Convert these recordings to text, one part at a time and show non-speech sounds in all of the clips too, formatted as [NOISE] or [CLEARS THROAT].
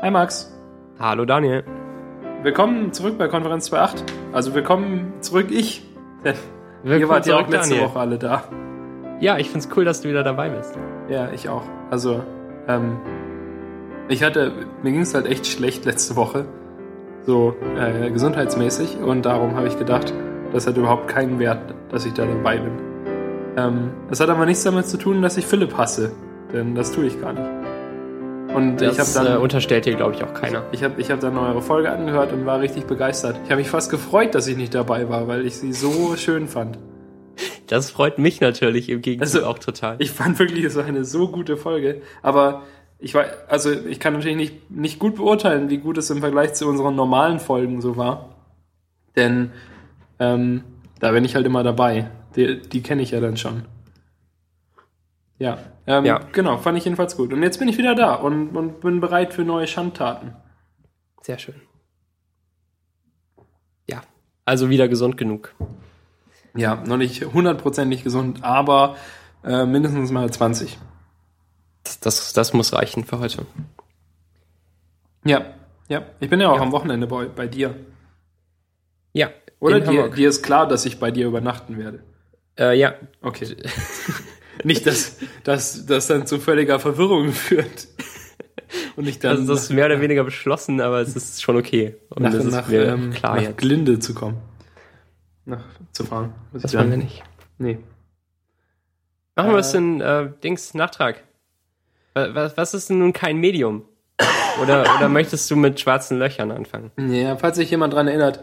Hi Max. Hallo Daniel. Willkommen zurück bei Konferenz 2.8. Also willkommen zurück ich. [LAUGHS] Willkommen ihr wart ja auch letzte Daniel. Woche alle da. Ja, ich find's cool, dass du wieder dabei bist. Ja, ich auch. Also, ähm, ich hatte, mir ging es halt echt schlecht letzte Woche. So äh, gesundheitsmäßig. Und darum habe ich gedacht, das hat überhaupt keinen Wert, dass ich da dabei bin. Ähm, das hat aber nichts damit zu tun, dass ich Philipp hasse. Denn das tue ich gar nicht. Und ich habe Das dann. äh, unterstellt dir, glaube ich, auch keiner. Ich habe ich hab dann eure Folge angehört und war richtig begeistert. Ich habe mich fast gefreut, dass ich nicht dabei war, weil ich sie so schön fand. Das freut mich natürlich im Gegenzug Also, auch total. Ich fand wirklich, es war eine so gute Folge. Aber ich war, also ich kann natürlich nicht, nicht gut beurteilen, wie gut es im Vergleich zu unseren normalen Folgen so war. Denn ähm, da bin ich halt immer dabei. Die, die kenne ich ja dann schon. Ja, ähm, Ja. genau, fand ich jedenfalls gut. Und jetzt bin ich wieder da und, und bin bereit für neue Schandtaten. Sehr schön. Ja, also wieder gesund genug. Ja, noch nicht hundertprozentig gesund, aber äh, mindestens mal 20. Das, das, das muss reichen für heute. Ja, ja. Ich bin ja auch Ja. am Wochenende bei, bei dir. Ja. Oder dir, dir ist klar, dass ich bei dir übernachten werde. Äh, ja, Okay. [LAUGHS] nicht, dass dass das dann zu völliger Verwirrung führt. Und ich dann also das ist mehr oder weniger beschlossen, aber es ist schon okay. Und nach, das ist nach, ähm, klar nach jetzt. Glinde zu kommen. Nach, zu fahren. Muss Das wollen wir nicht. Nee. Machen wir Äh, es in äh, Dings Nachtrag. Wa- Was, was ist denn nun kein Medium? Oder, oder möchtest du mit schwarzen Löchern anfangen? Ja, falls sich jemand dran erinnert.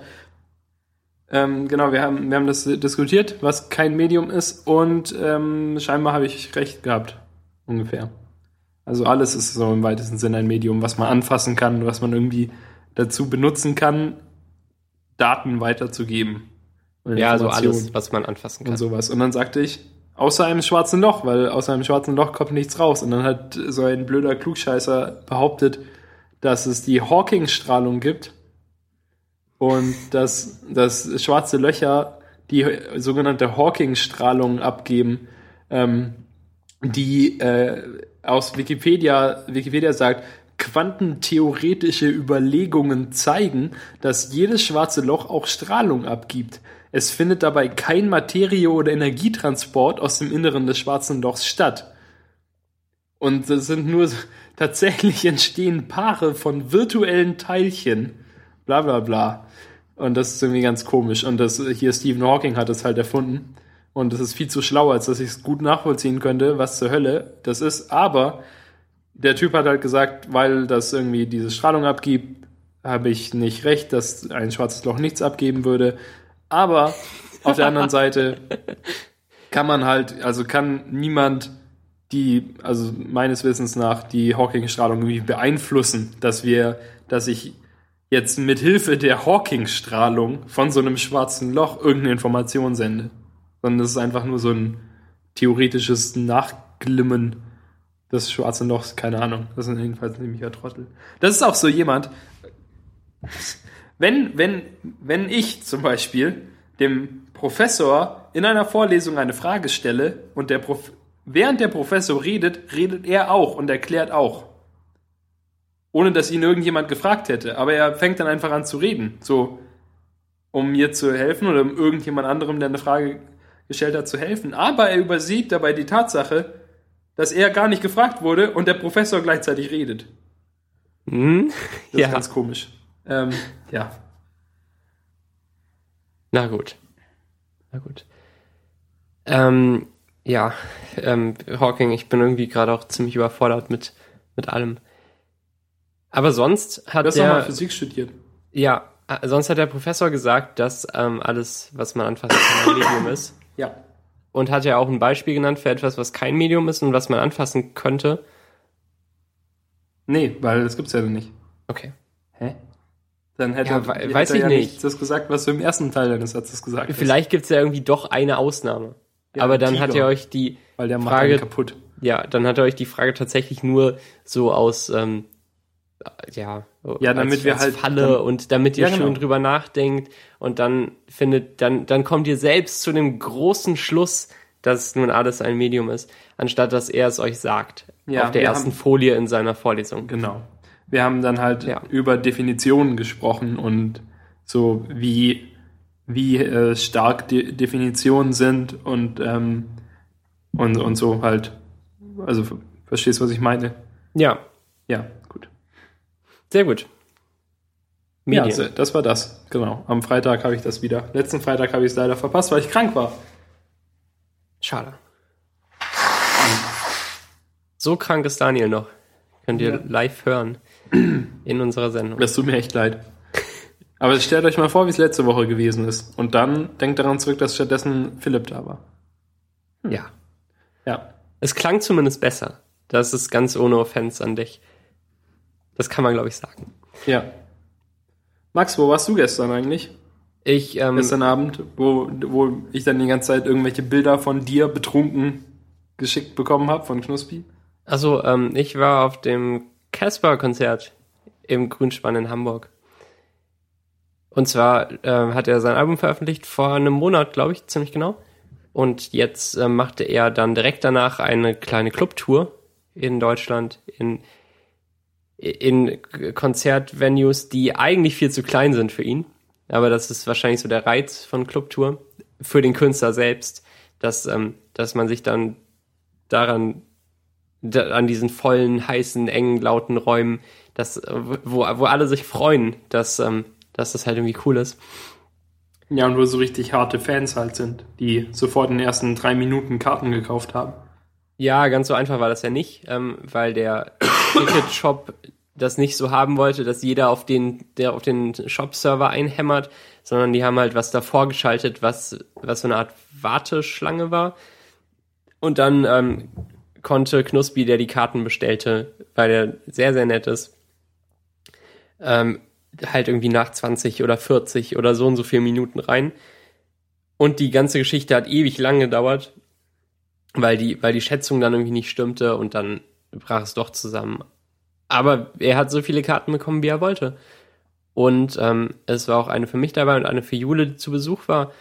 Ähm, genau, wir haben, wir haben das diskutiert, was kein Medium ist und ähm, scheinbar habe ich recht gehabt. Ungefähr. Also alles ist so im weitesten Sinne ein Medium, was man anfassen kann, was man irgendwie dazu benutzen kann, Daten weiterzugeben. Ja, also alles, was man anfassen kann. und sowas. Und dann sagte ich, außer einem schwarzen Loch, weil aus einem schwarzen Loch kommt nichts raus. Und dann hat so ein blöder Klugscheißer behauptet, dass es die Hawking-Strahlung gibt und dass, dass schwarze Löcher die sogenannte Hawking-Strahlung abgeben, ähm, die äh, aus Wikipedia, Wikipedia sagt, quantentheoretische Überlegungen zeigen, dass jedes schwarze Loch auch Strahlung abgibt. Es findet dabei kein Materie- oder Energietransport aus dem Inneren des schwarzen Lochs statt. Und das sind nur [LAUGHS] tatsächlich entstehen Paare von virtuellen Teilchen. Bla bla bla. Und das ist irgendwie ganz komisch. Und das hier Stephen Hawking hat es halt erfunden. Und das ist viel zu schlau, als dass ich es gut nachvollziehen könnte, was zur Hölle das ist. Aber der Typ hat halt gesagt, weil das irgendwie diese Strahlung abgibt, habe ich nicht recht, dass ein schwarzes Loch nichts abgeben würde. Aber auf der anderen [LAUGHS] Seite kann man halt, also kann niemand die, also meines Wissens nach, die Hawking-Strahlung irgendwie beeinflussen, dass wir, dass ich jetzt mit Hilfe der Hawking-Strahlung von so einem schwarzen Loch irgendeine Information sende. Sondern das ist einfach nur so ein theoretisches Nachglimmen des schwarzen Lochs, keine Ahnung. Das ist jedenfalls ein Trottel. Das ist auch so jemand, wenn, wenn, wenn ich zum Beispiel dem Professor in einer Vorlesung eine Frage stelle und der Prof während der Professor redet, redet er auch und erklärt auch. Ohne dass ihn irgendjemand gefragt hätte. Aber er fängt dann einfach an zu reden. So, um mir zu helfen oder um irgendjemand anderem, der eine Frage gestellt hat, zu helfen. Aber er übersieht dabei die Tatsache, dass er gar nicht gefragt wurde und der Professor gleichzeitig redet. Hm? Das Ja. ist ganz komisch. Ähm, ja. Na gut. Na gut. Ähm, ja, ähm, Hawking, ich bin irgendwie gerade auch ziemlich überfordert mit, mit allem. Aber sonst hat Du hast mal der, Physik studiert. ja, äh, sonst hat der Professor gesagt, dass ähm, alles, was man anfassen kann, ein Medium ist. [LAUGHS] Ja. Und hat ja auch ein Beispiel genannt für etwas, was kein Medium ist und was man anfassen könnte. Nee, weil das gibt's ja dann nicht. Okay. Hä? Dann hätte, Ja, er- we- hätte weiß er ich ja nicht. das gesagt, was du im ersten Teil deines Satzes gesagt hast. Vielleicht gibt's ja irgendwie doch eine Ausnahme. Ja, Aber dann hat Tiger. er euch die Weil der Frage- kaputt. Ja, dann hat er euch die Frage tatsächlich nur so aus, ähm, ja, Ja, damit wir halt- Falle und damit ihr Ja, genau. schön drüber nachdenkt und dann findet, dann, dann kommt ihr selbst zu dem großen Schluss, dass nun alles ein Medium ist, anstatt dass er es euch sagt. Ja, auf der ersten haben- Folie in seiner Vorlesung. Genau. wir haben dann halt Ja. über Definitionen gesprochen und so wie, wie äh, stark die Definitionen sind und, ähm, und, und so halt. Also ver- verstehst du, was ich meine? Ja, Ja. Sehr gut. Medien. Ja, also, das war das. Genau. Am Freitag habe ich das wieder. Letzten Freitag habe ich es leider verpasst, weil ich krank war. Schade. So krank ist Daniel noch. Könnt ihr Ja. live hören in unserer Sendung. Das tut mir echt leid. Aber stellt euch mal vor, wie es letzte Woche gewesen ist. Und dann denkt daran zurück, dass stattdessen Philipp da war. Ja. Ja. Es klang zumindest besser. Das ist ganz ohne Offense an dich. Das kann man, glaube ich, sagen. Ja. Max, wo warst du gestern eigentlich? Ich, ähm, Gestern Abend, wo, wo ich dann die ganze Zeit irgendwelche Bilder von dir betrunken geschickt bekommen habe von Knuspi. also, ähm, ich war auf dem Casper-Konzert im Grünspann in Hamburg. Und zwar äh, hat er sein Album veröffentlicht vor einem Monat, glaube ich, ziemlich genau. Und jetzt äh, machte er dann direkt danach eine kleine Clubtour in Deutschland, in, in Konzertvenues, die eigentlich viel zu klein sind für ihn. Aber das ist wahrscheinlich so der Reiz von Clubtour für den Künstler selbst, dass, ähm, dass man sich dann daran, da, an diesen vollen, heißen, engen, lauten Räumen, dass, wo, wo alle sich freuen, dass, ähm, dass das halt irgendwie cool ist. Ja, und wo so richtig harte Fans halt sind, die sofort in den ersten drei Minuten Karten gekauft haben. Ja, ganz so einfach war das ja nicht, ähm, weil der Ticket-Shop das nicht so haben wollte, dass jeder auf den, der auf den Shop-Server einhämmert, sondern die haben halt was davor geschaltet, was, was so eine Art Warteschlange war. Und dann ähm, konnte Knuspi, der die Karten bestellte, weil er sehr, sehr nett ist, ähm, halt irgendwie nach 20 oder 40 oder so und so vier Minuten rein. Und die ganze Geschichte hat ewig lang gedauert, weil die, weil die Schätzung dann irgendwie nicht stimmte und dann brach es doch zusammen. Aber er hat so viele Karten bekommen, wie er wollte. Und ähm, es war auch eine für mich dabei und eine für Jule, die zu Besuch war.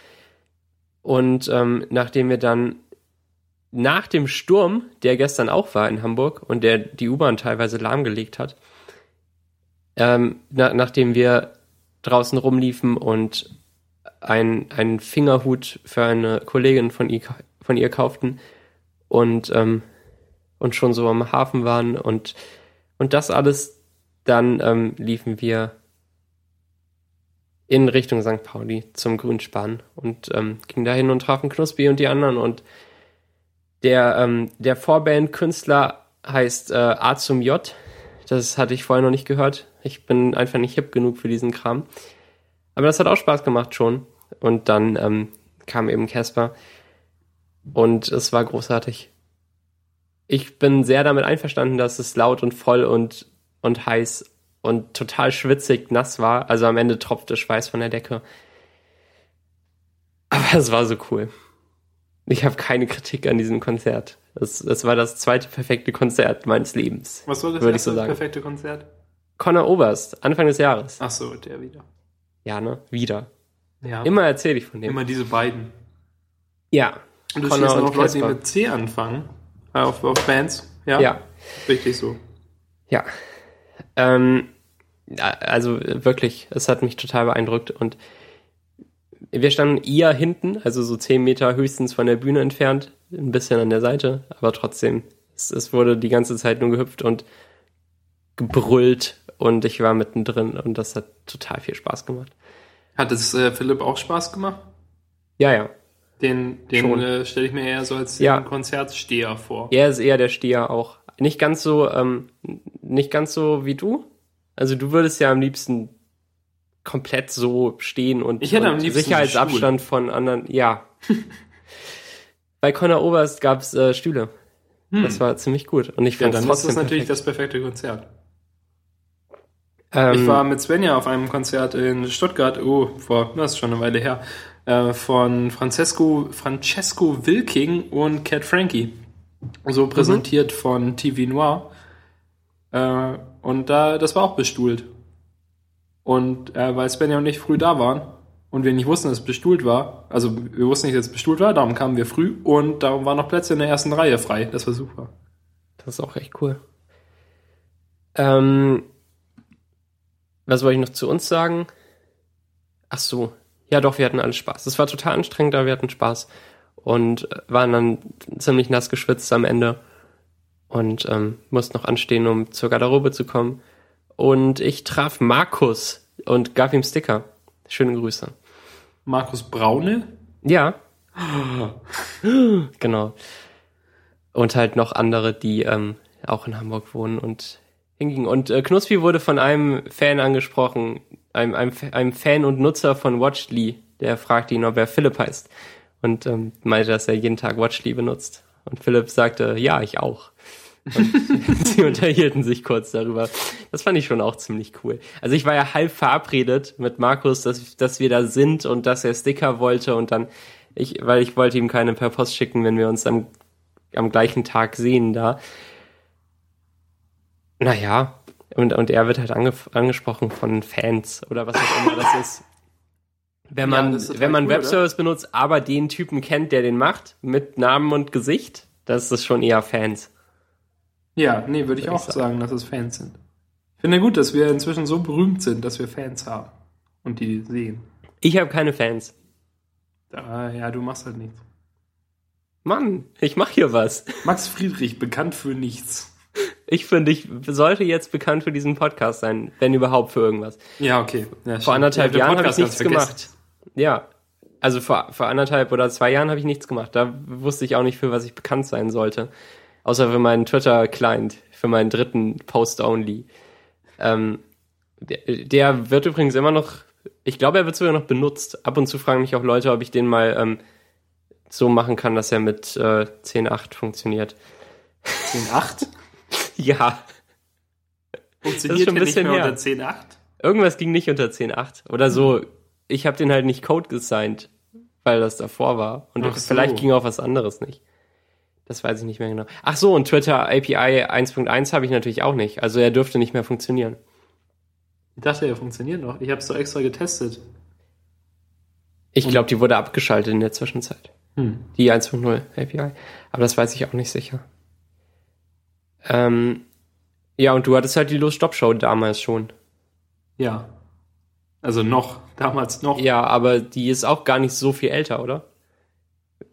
Und ähm, nachdem wir dann nach dem Sturm, der gestern auch war in Hamburg und der die U-Bahn teilweise lahmgelegt hat, ähm, na, nachdem wir draußen rumliefen und ein, einen Fingerhut für eine Kollegin von ihr, von ihr kauften und, ähm, und schon so am Hafen waren und, und das alles, dann ähm, liefen wir in Richtung St. Pauli zum Grünspan und ähm, gingen dahin und trafen Knuspi und die anderen und der, ähm, der Vorband-Künstler heißt äh, A zum J. Das hatte ich vorher noch nicht gehört. Ich bin einfach nicht hip genug für diesen Kram. Aber das hat auch Spaß gemacht schon. Und dann ähm, kam eben Casper. Und es war großartig. Ich bin sehr damit einverstanden, dass es laut und voll und, und heiß und total schwitzig nass war. Also am Ende tropfte Schweiß von der Decke. Aber es war so cool. Ich habe keine Kritik an diesem Konzert. Es, es war das zweite perfekte Konzert meines Lebens. Was war das ich so erste sagen. perfekte Konzert? Conor Oberst, Anfang des Jahres. Ach so, der wieder. Ja, ne? Wieder. Ja. Immer erzähle ich von dem. Immer diese beiden. Ja. Und du und auch Leute, die mit C anfangen. Äh, Auf, auf Bands. Ja? Ja. Richtig so. Ja. Ähm, also wirklich, es hat mich total beeindruckt und wir standen eher hinten, also so zehn Meter höchstens von der Bühne entfernt, ein bisschen an der Seite, aber trotzdem, es, es wurde die ganze Zeit nur gehüpft und gebrüllt und ich war mittendrin und das hat total viel Spaß gemacht. Hat es äh, Philipp auch Spaß gemacht? Ja, ja. Den, den äh, stelle ich mir eher so als Ja. den Konzertsteher vor. Er ist eher der Steher auch. Nicht ganz so, ähm, nicht ganz so wie du. Also du würdest ja am liebsten komplett so stehen und, Ich hätte am und liebsten Sicherheitsabstand von anderen. Ja. [LAUGHS] Bei Conor Oberst gab's äh, Stühle. Das war ziemlich gut. Und ich Hm. Ja, fand dann ist trotzdem das natürlich perfekt. das perfekte Konzert. Ähm, Ich war mit Svenja auf einem Konzert in Stuttgart, oh, vor, das ist schon eine Weile her, äh, von Francesco, Francesco Wilking und Cat Frankie. So präsentiert von TV Noir. Äh, und da, das war auch bestuhlt. Und äh, weil Svenja und ich früh da waren und wir nicht wussten, dass es bestuhlt war, also wir wussten nicht, dass es bestuhlt war, darum kamen wir früh und darum waren noch Plätze in der ersten Reihe frei. Das war super. Das ist auch echt cool. Ähm, was wollte ich noch zu uns sagen? Ach so. Ja, doch, wir hatten alles Spaß. Es war total anstrengend, aber wir hatten Spaß. Und äh, waren dann ziemlich nass geschwitzt am Ende. Und ähm, mussten noch anstehen, um zur Garderobe zu kommen. Und ich traf Markus und gab ihm Sticker. Schöne Grüße. Markus Braune? Ja. [GASPS] genau. Und halt noch andere, die ähm, auch in Hamburg wohnen und hingingen. Und äh, Knuspi wurde von einem Fan angesprochen, einem, einem, einem Fan und Nutzer von Watchly, der fragte ihn, ob er Philipp heißt. Und ähm, meinte, dass er jeden Tag Watchly benutzt. Und Philipp sagte, ja, ich auch. Und [LAUGHS] sie unterhielten sich kurz darüber. Das fand ich schon auch ziemlich cool. Also ich war ja halb verabredet mit Markus, dass, dass wir da sind und dass er Sticker wollte und dann, ich, weil ich wollte ihm keine per Post schicken, wenn wir uns am, am gleichen Tag sehen da. Naja, und, und er wird halt ange, angesprochen von Fans oder was auch immer das ist. Wenn man, ja, wenn man cool, Webservice benutzt, aber den Typen kennt, der den macht, mit Namen und Gesicht, das ist schon eher Fans. Ja, nee, würde ich auch sagen. sagen, dass es Fans sind. Ich finde gut, dass wir inzwischen so berühmt sind, dass wir Fans haben und die sehen. Ich habe keine Fans. Da, ja, du machst halt nichts. Mann, ich mach hier was. Max Friedrich, bekannt für nichts. Ich finde, ich sollte jetzt bekannt für diesen Podcast sein, wenn überhaupt für irgendwas. Ja, okay. Ja, vor anderthalb ja, Jahren habe ich nichts gemacht. Ja, also vor, vor anderthalb oder zwei Jahren habe ich nichts gemacht. Da wusste ich auch nicht, für was ich bekannt sein sollte. Außer für meinen Twitter-Client, für meinen dritten Post-Only. Ähm, der, der, wird übrigens immer noch, ich glaube, er wird sogar noch benutzt. Ab und zu fragen mich auch Leute, ob ich den mal ähm, so machen kann, dass er mit äh, 10.8 funktioniert. 10.8? [LAUGHS] ja. Funktioniert schon ein bisschen nicht mehr her. unter 10.8? Irgendwas ging nicht unter 10.8. Oder so, ich habe den halt nicht Code gesigned, weil das davor war. Und so. vielleicht ging auch was anderes nicht. Das weiß ich nicht mehr genau. Ach so, und Twitter API 1.1 habe ich natürlich auch nicht. Also er dürfte nicht mehr funktionieren. Ich dachte, er funktioniert noch. Ich habe es doch extra getestet. Ich glaube, die wurde abgeschaltet in der Zwischenzeit. Hm. Die 1.0 API. Aber das weiß ich auch nicht sicher. Ähm, ja, und du hattest halt die Los-Stop-Show damals schon. Ja. Also noch, [LAUGHS] damals noch. Ja, aber die ist auch gar nicht so viel älter, oder?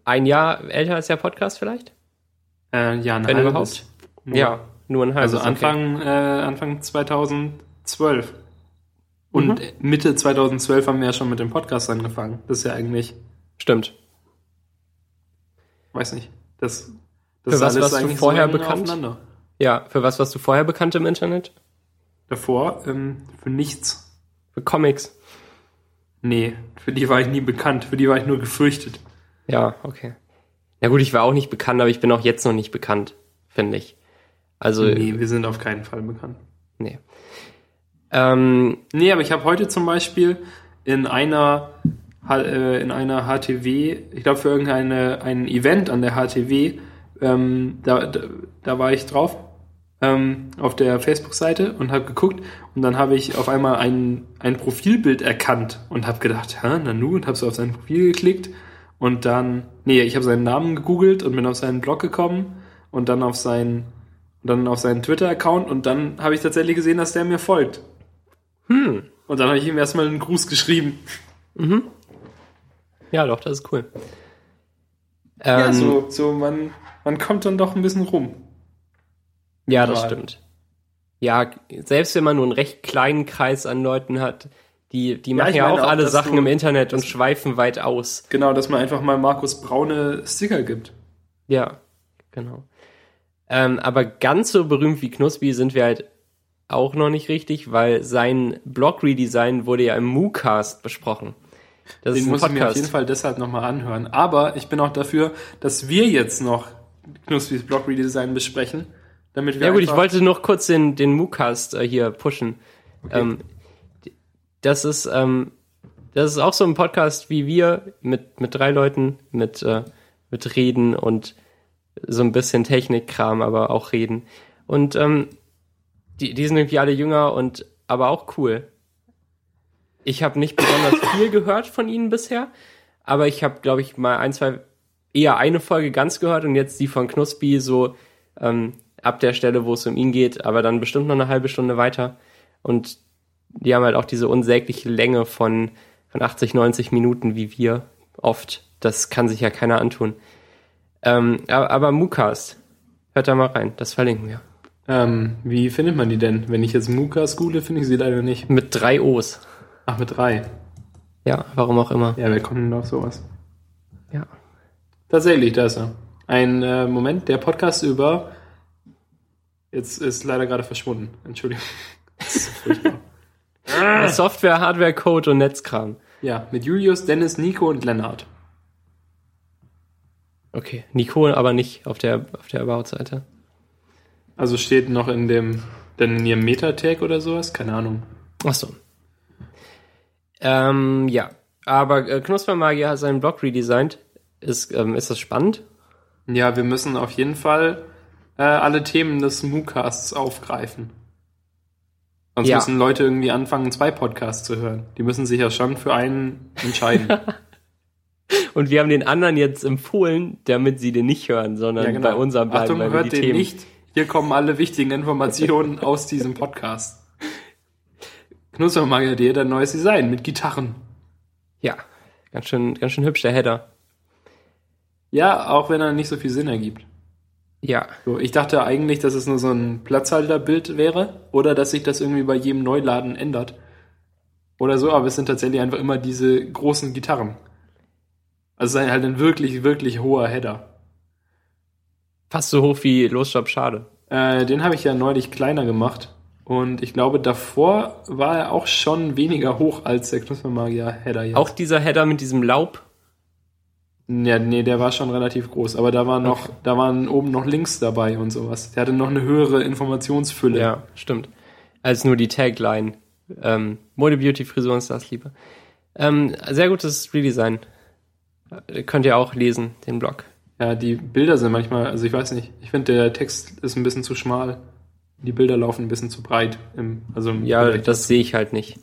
Ein Jahr älter als der Podcast vielleicht? Äh, ja, ein Wenn halbes. überhaupt. Nur, ja, nur ein halbes. Also Anfang, okay. äh, Anfang 2012. Und mhm. Mitte 2012 haben wir ja schon mit dem Podcast angefangen. Das ist ja eigentlich. Stimmt. Weiß nicht. Das, das für was warst du vorher so bekannt? Ja, für was warst du vorher bekannt im Internet? Davor? Ähm, für nichts. Für Comics? Nee, für die war ich nie bekannt. Für die war ich nur gefürchtet. Ja, okay. Na gut, ich war auch nicht bekannt, aber ich bin auch jetzt noch nicht bekannt, finde ich. Also. Nee, wir sind auf keinen Fall bekannt. Nee. Ähm, nee, aber ich habe heute zum Beispiel in einer äh, in einer HTW, ich glaube für irgendeine ein Event an der HTW, ähm, da, da, da war ich drauf ähm, auf der Facebook-Seite und habe geguckt und dann habe ich auf einmal ein, ein Profilbild erkannt und habe gedacht, hä, Nanu und habe so auf sein Profil geklickt und dann, nee, ich habe seinen Namen gegoogelt und bin auf seinen Blog gekommen und dann auf seinen, dann auf seinen Twitter-Account und dann habe ich tatsächlich gesehen, dass der mir folgt. Hm. Und dann habe ich ihm erstmal einen Gruß geschrieben. Mhm. Ja, doch, das ist cool. Ähm, ja, so, so man, man kommt dann doch ein bisschen rum. Ja, das stimmt. Ja, selbst wenn man nur einen recht kleinen Kreis an Leuten hat, die, die machen ja, ja auch, auch alle Sachen du, im Internet und schweifen weit aus. Genau, dass man einfach mal Markus Braune Sticker gibt. Ja, genau. Ähm, aber ganz so berühmt wie Knuspi sind wir halt auch noch nicht richtig, weil sein Blog-Redesign wurde ja im MooCast besprochen. Das Den muss ich mir auf jeden Fall deshalb nochmal anhören. Aber ich bin auch dafür, dass wir jetzt noch Knuspis Blog-Redesign besprechen. Damit wir ja gut, ich wollte noch kurz den, den MooCast äh, hier pushen. Okay. Ähm, das ist, ähm, das ist auch so ein Podcast wie wir mit, mit drei Leuten, mit, äh, mit Reden und so ein bisschen Technikkram, aber auch Reden. Und ähm, die, die sind irgendwie alle jünger und aber auch cool. Ich habe nicht besonders [COUGHS] viel gehört von ihnen bisher, aber ich habe, glaube ich, mal ein, zwei, eher eine Folge ganz gehört und jetzt die von Knuspi so ähm, ab der Stelle, wo es um ihn geht, aber dann bestimmt noch eine halbe Stunde weiter. Und die haben halt auch diese unsägliche Länge von, von 80, 90 Minuten wie wir oft. Das kann sich ja keiner antun. Ähm, aber, aber Mukast, hört da mal rein, das verlinken wir. Ähm, wie findet man die denn? Wenn ich jetzt Mukas google, finde ich sie leider nicht. Mit drei O's. Ach, mit drei. Ja, warum auch immer. Ja, wer kommt denn auf sowas? Ja. Tatsächlich, da ist er. Ein äh, Moment, der Podcast über. Jetzt ist leider gerade verschwunden. Entschuldigung. [LAUGHS] Furchtbar. Software, Hardware, Code und Netzkram. Ja, mit Julius, Dennis, Nico und Lennart. Okay, Nico aber nicht auf der, auf der About-Seite. Also steht noch in dem, dann in ihrem Meta-Tag oder sowas? Keine Ahnung. Ach so. Ähm, ja. Aber äh, Knuspermagier hat seinen Blog redesigned. Ist, ähm, ist das spannend? Ja, wir müssen auf jeden Fall äh, alle Themen des MooCasts aufgreifen. Sonst Ja. müssen Leute irgendwie anfangen, zwei Podcasts zu hören. Die müssen sich ja schon für einen entscheiden. [LAUGHS] Und wir haben den anderen jetzt empfohlen, damit sie den nicht hören, sondern bei unserem bleiben, genau. Achtung, weil wir hört den Themen. nicht. Hier kommen alle wichtigen Informationen [LAUGHS] aus diesem Podcast. Knuspermagier.de, der neues Design mit Gitarren. Ja, ganz schön, ganz schön hübsch der Header. Ja, auch wenn er nicht so viel Sinn ergibt. Ja, So, ich dachte eigentlich, dass es nur so ein Platzhalterbild wäre oder dass sich das irgendwie bei jedem Neuladen ändert. Oder so, aber es sind tatsächlich einfach immer diese großen Gitarren. Also es ist halt ein wirklich, wirklich hoher Header. fast so hoch wie Los Job Schade. Äh, den habe ich ja neulich kleiner gemacht. Und ich glaube, davor war er auch schon weniger hoch als der Knuspermagier-Header jetzt. Auch dieser Header mit diesem Laub. Ja, nee, der war schon relativ groß, aber da war noch, da waren oben noch Links dabei und sowas. Der hatte noch eine höhere Informationsfülle. Ja, stimmt. Als nur die Tagline. Ähm, Mode, Beauty, Frisur und Stars Liebe. Ähm, sehr gutes Redesign. Äh, Könnt ihr auch lesen, den Blog. Ja, die Bilder sind manchmal, also ich weiß nicht, ich finde der Text ist ein bisschen zu schmal. Die Bilder laufen ein bisschen zu breit. Im, also im Ja, Vergleich- das sehe ich halt nicht.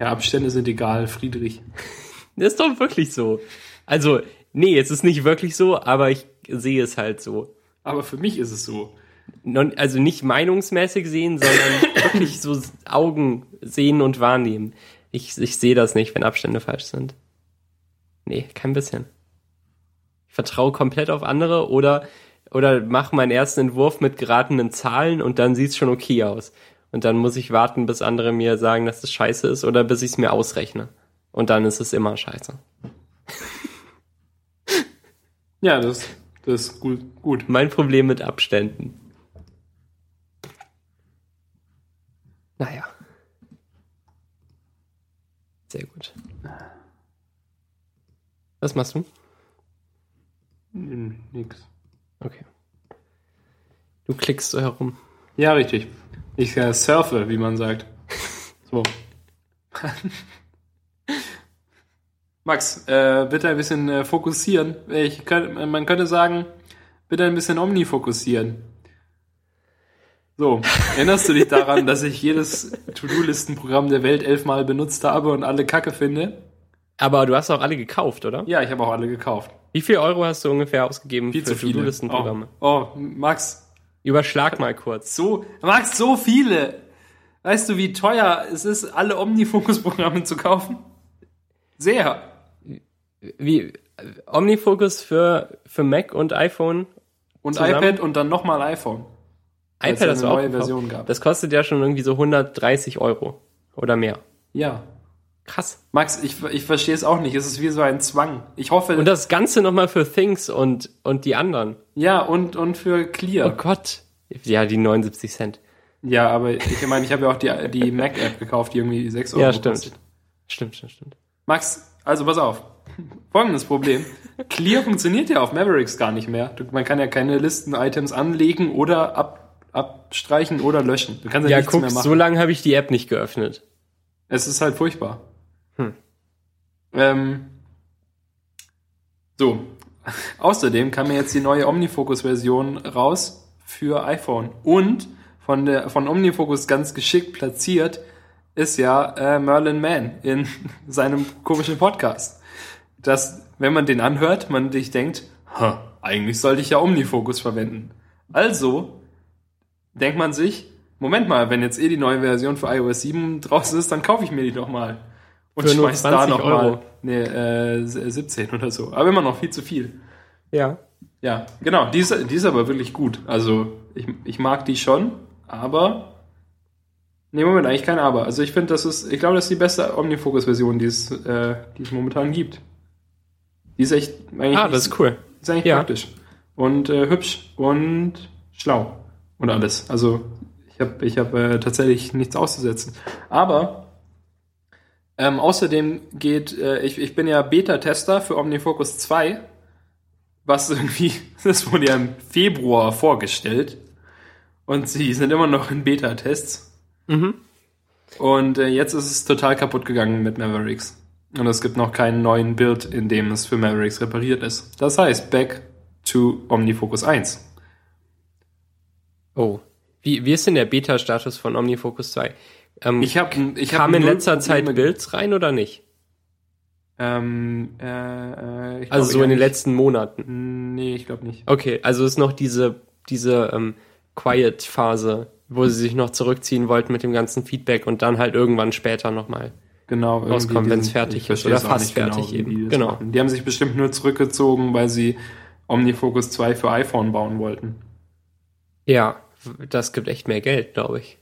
ja, Abstände sind egal, Friedrich. [LAUGHS] Das ist doch wirklich so. Also, nee, es ist nicht wirklich so, aber ich sehe es halt so. Aber für mich ist es so. Also nicht meinungsmäßig sehen, sondern [COUGHS] wirklich so Augen sehen und wahrnehmen. Ich, ich sehe das nicht, wenn Abstände falsch sind. Nee, kein bisschen. Ich vertraue komplett auf andere oder, oder mache meinen ersten Entwurf mit geratenen Zahlen und dann sieht's schon okay aus. Und dann muss ich warten, bis andere mir sagen, dass das scheiße ist oder bis ich es mir ausrechne. Und dann ist es immer scheiße. [LAUGHS] Ja, das, das ist gut. gut. Mein Problem mit Abständen. Naja. Sehr gut. Was machst du? Hm, Nix. Okay. Du klickst so herum. Ja, richtig. Ich äh, surfe, wie man sagt. [LAUGHS] So. [LAUGHS] Max, äh, bitte ein bisschen äh, fokussieren. Ich könnt, man könnte sagen, bitte ein bisschen Omni fokussieren. So, erinnerst du dich daran, dass ich jedes To-Do-Listenprogramm der Welt elfmal benutzt habe und alle Kacke finde? Aber du hast auch alle gekauft, oder? Ja, ich habe auch alle gekauft. Wie viel Euro hast du ungefähr ausgegeben Viel für. To-Do-Listenprogramme? Oh, oh, Max, Überschlag mal kurz. so, Max, so viele. Weißt du, wie teuer es ist, alle Omnifocus-Programme zu kaufen? Sehr. Wie Omnifocus für, für Mac und iPhone? Und Zusammen? iPad und dann nochmal iPhone. IPad ja eine neue. Version gab. Das kostet ja schon irgendwie so 130 Euro oder mehr. Ja. Krass. Max, ich, ich verstehe es auch nicht. Es ist wie so ein Zwang. Ich hoffe. Und das Ganze nochmal für Things und, und die anderen. ja, und, und für Oh Clear. Gott. Ja, die 79 Cent. Ja, aber ich meine, ich habe ja auch die, die Mac-App gekauft, die irgendwie 6 Euro Ja, stimmt. kostet. Stimmt, stimmt, stimmt. Max, also pass auf. Folgendes Problem. Clear funktioniert ja auf Mavericks gar nicht mehr. Du, man kann ja keine Listen-Items anlegen oder ab, abstreichen oder löschen. Du kannst ja, Ja, nichts guck, mehr machen. so lange habe ich die App nicht geöffnet. Es ist halt furchtbar. Hm. Ähm, so. Außerdem kam mir jetzt die neue Omnifocus-Version raus für iPhone. Und von, der, von Omnifocus ganz geschickt platziert ist ja äh, Merlin Mann in [LAUGHS] seinem komischen Podcast. Dass, wenn man den anhört, man sich denkt, ha, eigentlich sollte ich ja Omnifocus verwenden. Also denkt man sich, Moment mal, wenn jetzt eh die neue Version für iOS 7 draußen ist, dann kaufe ich mir die doch mal. Und Für nur schmeiß da 20 noch Euro. mal nee, äh, 17 oder so. Aber immer noch viel zu viel. Ja. Ja, genau, die ist, die ist aber wirklich gut. Also ich, ich mag die schon, aber. Nee, Moment, eigentlich kein Aber. Also ich finde, das ist, ich glaube, das ist die beste Omnifocus-Version, die es, äh, die es momentan gibt. Die ist echt eigentlich, Ah, das ist cool. ist eigentlich ja. praktisch. Und äh, hübsch und schlau. Und alles. Also ich habe ich hab, äh, tatsächlich nichts auszusetzen. Aber ähm, außerdem geht, äh, ich, ich bin ja Beta-Tester für OmniFocus 2, was [LAUGHS] irgendwie, das wurde ja im Februar vorgestellt. Und sie sind immer noch in Beta-Tests. Mhm. Und äh, jetzt ist es total kaputt gegangen mit Mavericks. Und es gibt noch keinen neuen Bild, in dem es für Mavericks repariert ist. Das heißt, back to OmniFocus 1. Oh. Wie, wie ist denn der Beta-Status von OmniFocus 2? Ähm, Ich habe ich hab kam in null letzter Zeit Builds rein oder nicht? Ähm, äh, äh, Also so in den nicht. letzten Monaten. Nee, ich glaube nicht. Okay, also ist noch diese, diese ähm, Quiet-Phase, wo sie sich noch zurückziehen wollten mit dem ganzen Feedback und dann halt irgendwann später nochmal. Genau, rauskommen, wenn's diesen- fertig ist oder es fast genau, fertig eben. die Genau. machen. Die haben sich bestimmt nur zurückgezogen, weil sie OmniFocus 2 für iPhone bauen wollten. Ja, das gibt echt mehr Geld, glaube ich.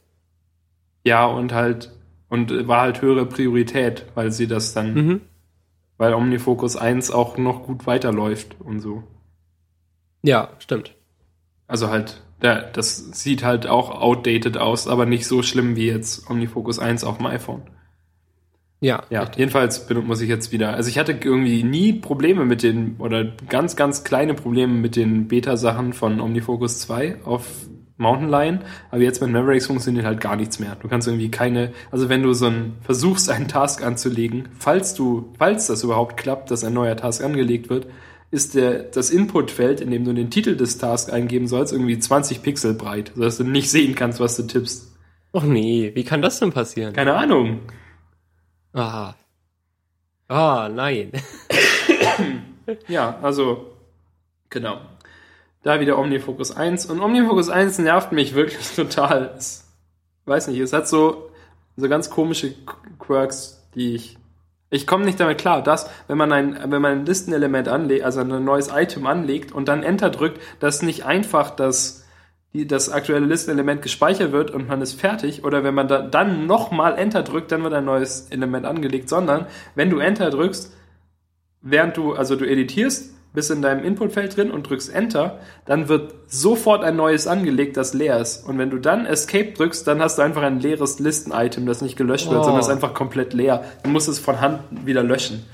Ja, und halt, und war halt höhere Priorität, weil sie das dann, Mhm. weil OmniFocus 1 auch noch gut weiterläuft und so. Ja, stimmt. Also halt, der, das sieht halt auch outdated aus, aber nicht so schlimm wie jetzt OmniFocus 1 auf dem iPhone. Ja, Ja, jedenfalls muss ich jetzt wieder. Also ich hatte irgendwie nie Probleme mit den, oder ganz, ganz kleine Probleme mit den Beta-Sachen von OmniFocus 2 auf Mountain Lion, aber jetzt mit Mavericks funktioniert halt gar nichts mehr. Du kannst irgendwie keine, also wenn du so ein, versuchst einen Task anzulegen, falls du, falls das überhaupt klappt, dass ein neuer Task angelegt wird, ist der, das Inputfeld, in dem du den Titel des Tasks eingeben sollst, irgendwie 20 Pixel breit, sodass du nicht sehen kannst, was du tippst. Och nee, wie kann das denn passieren? Keine Ahnung. Ah. Ah, nein. [COUGHS] Ja, also, genau. Da wieder OmniFocus 1. Und OmniFocus 1 nervt mich wirklich [LAUGHS] total. Es, weiß nicht, es hat so, so ganz komische Quirks, die ich. Ich komme nicht damit klar, dass, wenn man ein, wenn man ein Listenelement anlegt, also ein neues Item anlegt und dann Enter drückt, dass nicht einfach das, die, das aktuelle Listenelement gespeichert wird und man ist fertig, oder wenn man da, dann nochmal Enter drückt, dann wird ein neues Element angelegt, sondern wenn du Enter drückst, während du, also du editierst, bist in deinem Inputfeld drin und drückst Enter, dann wird sofort ein neues angelegt, das leer ist. Und wenn du dann Escape drückst, dann hast du einfach ein leeres Listen-Item, das nicht gelöscht wird, Oh. sondern ist einfach komplett leer. Du musst es von Hand wieder löschen.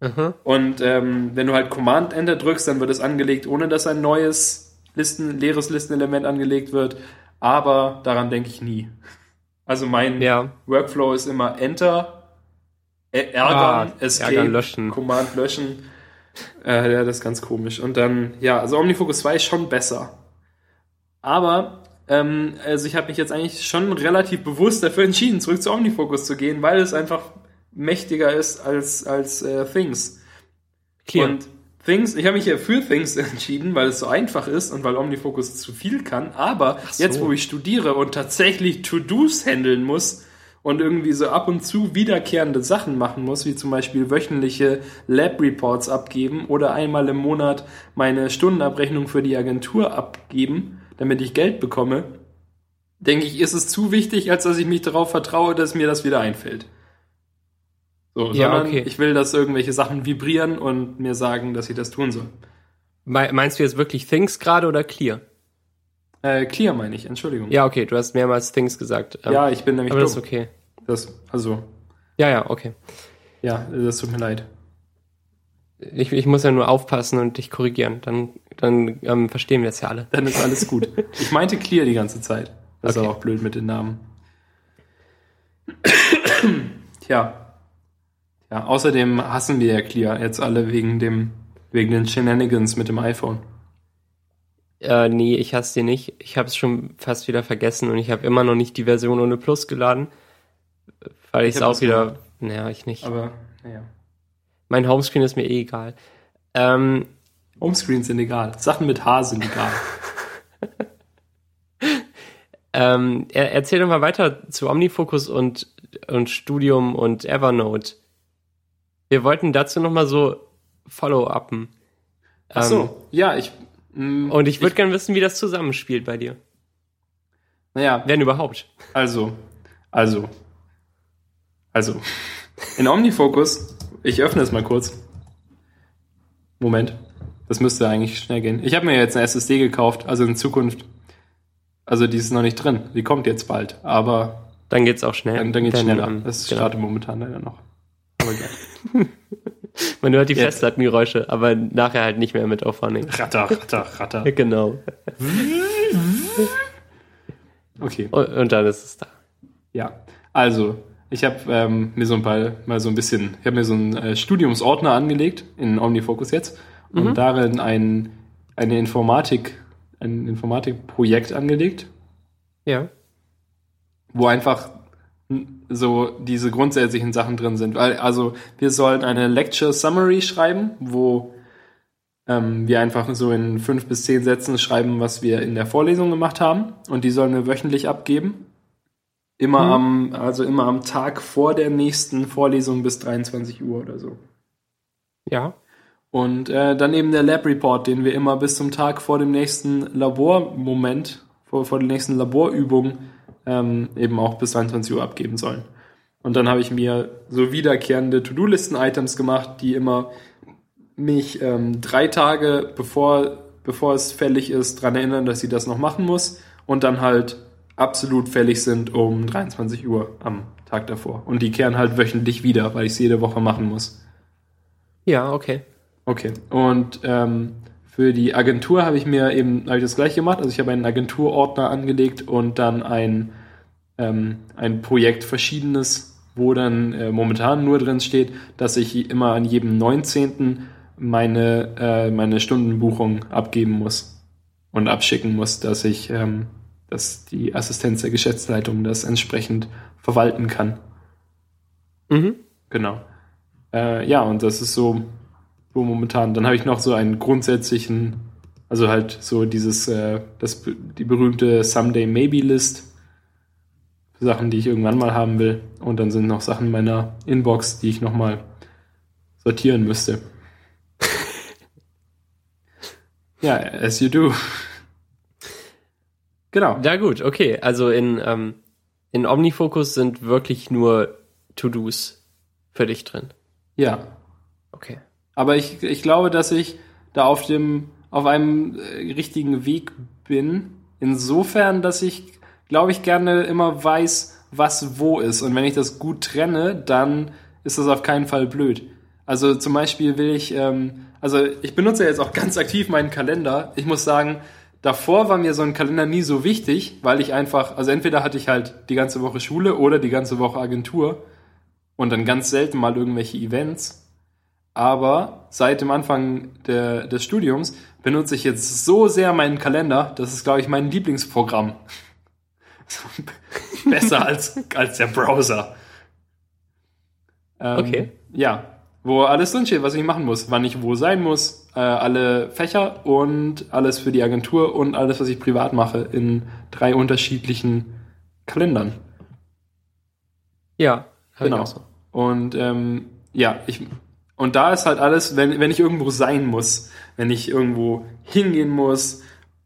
Aha. Und ähm, wenn du halt Command Enter drückst, dann wird es angelegt, ohne dass ein neues Listen, leeres Listenelement angelegt wird. Aber daran denke ich nie. Also mein Ja. Workflow ist immer Enter, ä- ärgern, Ah, Escape, ärgern, löschen. Command löschen. Äh, ja, das ist ganz komisch. Und dann, ja, also OmniFocus 2 ist schon besser. Aber, ähm, also ich habe mich jetzt eigentlich schon relativ bewusst dafür entschieden, zurück zu OmniFocus zu gehen, weil es einfach mächtiger ist als, als äh, Things. Clear. Und Things, ich habe mich ja für Things [LAUGHS] entschieden, weil es so einfach ist und weil OmniFocus zu viel kann. Aber so. jetzt, wo ich studiere und tatsächlich To-Dos handeln muss und irgendwie so ab und zu wiederkehrende Sachen machen muss, wie zum Beispiel wöchentliche Lab-Reports abgeben oder einmal im Monat meine Stundenabrechnung für die Agentur abgeben, damit ich Geld bekomme, denke ich, ist es zu wichtig, als dass ich mich darauf vertraue, dass mir das wieder einfällt. So, Ja, sondern okay. ich will, dass irgendwelche Sachen vibrieren und mir sagen, dass ich das tun soll. Me- Meinst du jetzt wirklich Things gerade oder Clear? Äh, clear meine ich, Entschuldigung. Ja, okay, du hast mehrmals Things gesagt. Ähm, Ja, ich bin nämlich aber dumm. das ist okay. Das, also, Ja, ja, okay. ja, das tut mir leid. Ich, ich muss ja nur aufpassen und dich korrigieren. Dann, dann ähm, verstehen wir es ja alle. Dann ist alles gut. [LAUGHS] Ich meinte clear die ganze Zeit. Das Okay. ist auch blöd mit den Namen. [CLEARS THROAT] Tja. Ja, außerdem hassen wir ja Clear jetzt alle wegen dem, wegen den Shenanigans mit dem iPhone. Äh, nee, ich hasse die nicht. Ich habe es schon fast wieder vergessen und ich habe immer noch nicht die Version ohne Plus geladen. Weil ich es auch wieder. Naja, ich nicht. Aber, naja. Mein Homescreen ist mir eh egal. Ähm, Homescreens sind egal. Sachen mit H sind egal. [LAUGHS] Ähm, er, erzähl doch mal weiter zu Omnifocus und, und Studium und Evernote. Wir wollten dazu noch mal so Follow-upen. Ach so, Ähm, ja, ich. mh, und ich würde gerne wissen, wie das zusammenspielt bei dir. Naja, Wenn überhaupt. also, also, also. In Omnifocus, ich öffne es mal kurz. Moment. Das müsste eigentlich schnell gehen. Ich habe mir jetzt eine SSD gekauft, also in Zukunft. Also die ist noch nicht drin. Die kommt jetzt bald. Aber Dann geht's auch schnell. dann, dann geht's Dann, schneller. ähm, Das genau. startet momentan leider noch. Aber geil. [LAUGHS] Man hört die Jetzt. Festplattengeräusche, aber nachher halt nicht mehr mit Aufwanding. Ratter, ratter, ratter. [LAUGHS] Genau. [LAUGHS] Okay. Und, und dann ist es da. Ja, also ich habe ähm, mir so ein paar mal so ein bisschen, ich habe mir so einen äh, Studiumsordner angelegt in OmniFocus jetzt und darin ein eine Informatik ein Informatikprojekt angelegt, Ja. wo einfach so diese grundsätzlichen Sachen drin sind. Weil, also wir sollen eine Lecture Summary schreiben, wo ähm, wir einfach so in fünf bis zehn Sätzen schreiben, was wir in der Vorlesung gemacht haben. Und die sollen wir wöchentlich abgeben. Immer am, also immer am Tag vor der nächsten Vorlesung bis 23 Uhr oder so. Ja. Und äh, dann eben der Lab Report, den wir immer bis zum Tag vor dem nächsten Labormoment, vor, vor der nächsten Laborübung, ähm, eben auch bis 23 Uhr abgeben sollen. Und dann habe ich mir so wiederkehrende To-Do-Listen-Items gemacht, die immer mich ähm, drei Tage bevor, bevor es fällig ist, dran erinnern, dass sie das noch machen muss und dann halt absolut fällig sind um 23 Uhr am Tag davor. Und die kehren halt wöchentlich wieder, weil ich es jede Woche machen muss. Ja, okay. Okay. Und ähm, für die Agentur habe ich mir eben habe ich das gleiche gemacht. Also ich habe einen Agenturordner angelegt und dann ein, ähm, ein Projekt Verschiedenes, wo dann äh, momentan nur drin steht, dass ich immer an jedem 19. meine, äh, meine Stundenbuchung abgeben muss und abschicken muss, dass ich, ähm, dass die Assistenz der Geschäftsleitung das entsprechend verwalten kann. Mhm. Genau. Äh, ja, und das ist so, wo momentan. Dann habe ich noch so einen grundsätzlichen, also halt so dieses, äh, das, die berühmte Someday Maybe List. für Sachen, die ich irgendwann mal haben will. Und dann sind noch Sachen in meiner Inbox, die ich nochmal sortieren müsste. [LAUGHS] ja, as you do. Genau. Ja, gut, okay. Also in, ähm, in Omnifocus sind wirklich nur To-Dos für dich drin. Ja. Okay. Aber ich, ich glaube, dass ich da auf dem, auf einem äh, richtigen Weg bin. Insofern, dass ich, glaube ich, gerne immer weiß, was wo ist. Und wenn ich das gut trenne, dann ist das auf keinen Fall blöd. Also zum Beispiel will ich, ähm, also ich benutze jetzt auch ganz aktiv meinen Kalender. Ich muss sagen, davor war mir so ein Kalender nie so wichtig, weil ich einfach, also entweder hatte ich halt die ganze Woche Schule oder die ganze Woche Agentur und dann ganz selten mal irgendwelche Events. Aber seit dem Anfang der, des Studiums benutze ich jetzt so sehr meinen Kalender, das ist, glaube ich, mein Lieblingsprogramm. [LAUGHS] Besser als, als der Browser. Ähm, Okay. Ja, wo alles drinsteht, was ich machen muss, wann ich wo sein muss, äh, alle Fächer und alles für die Agentur und alles, was ich privat mache, in drei unterschiedlichen Kalendern. Ja, Genau. so. Und ähm, ja, ich und da ist halt alles, wenn, wenn ich irgendwo sein muss, wenn ich irgendwo hingehen muss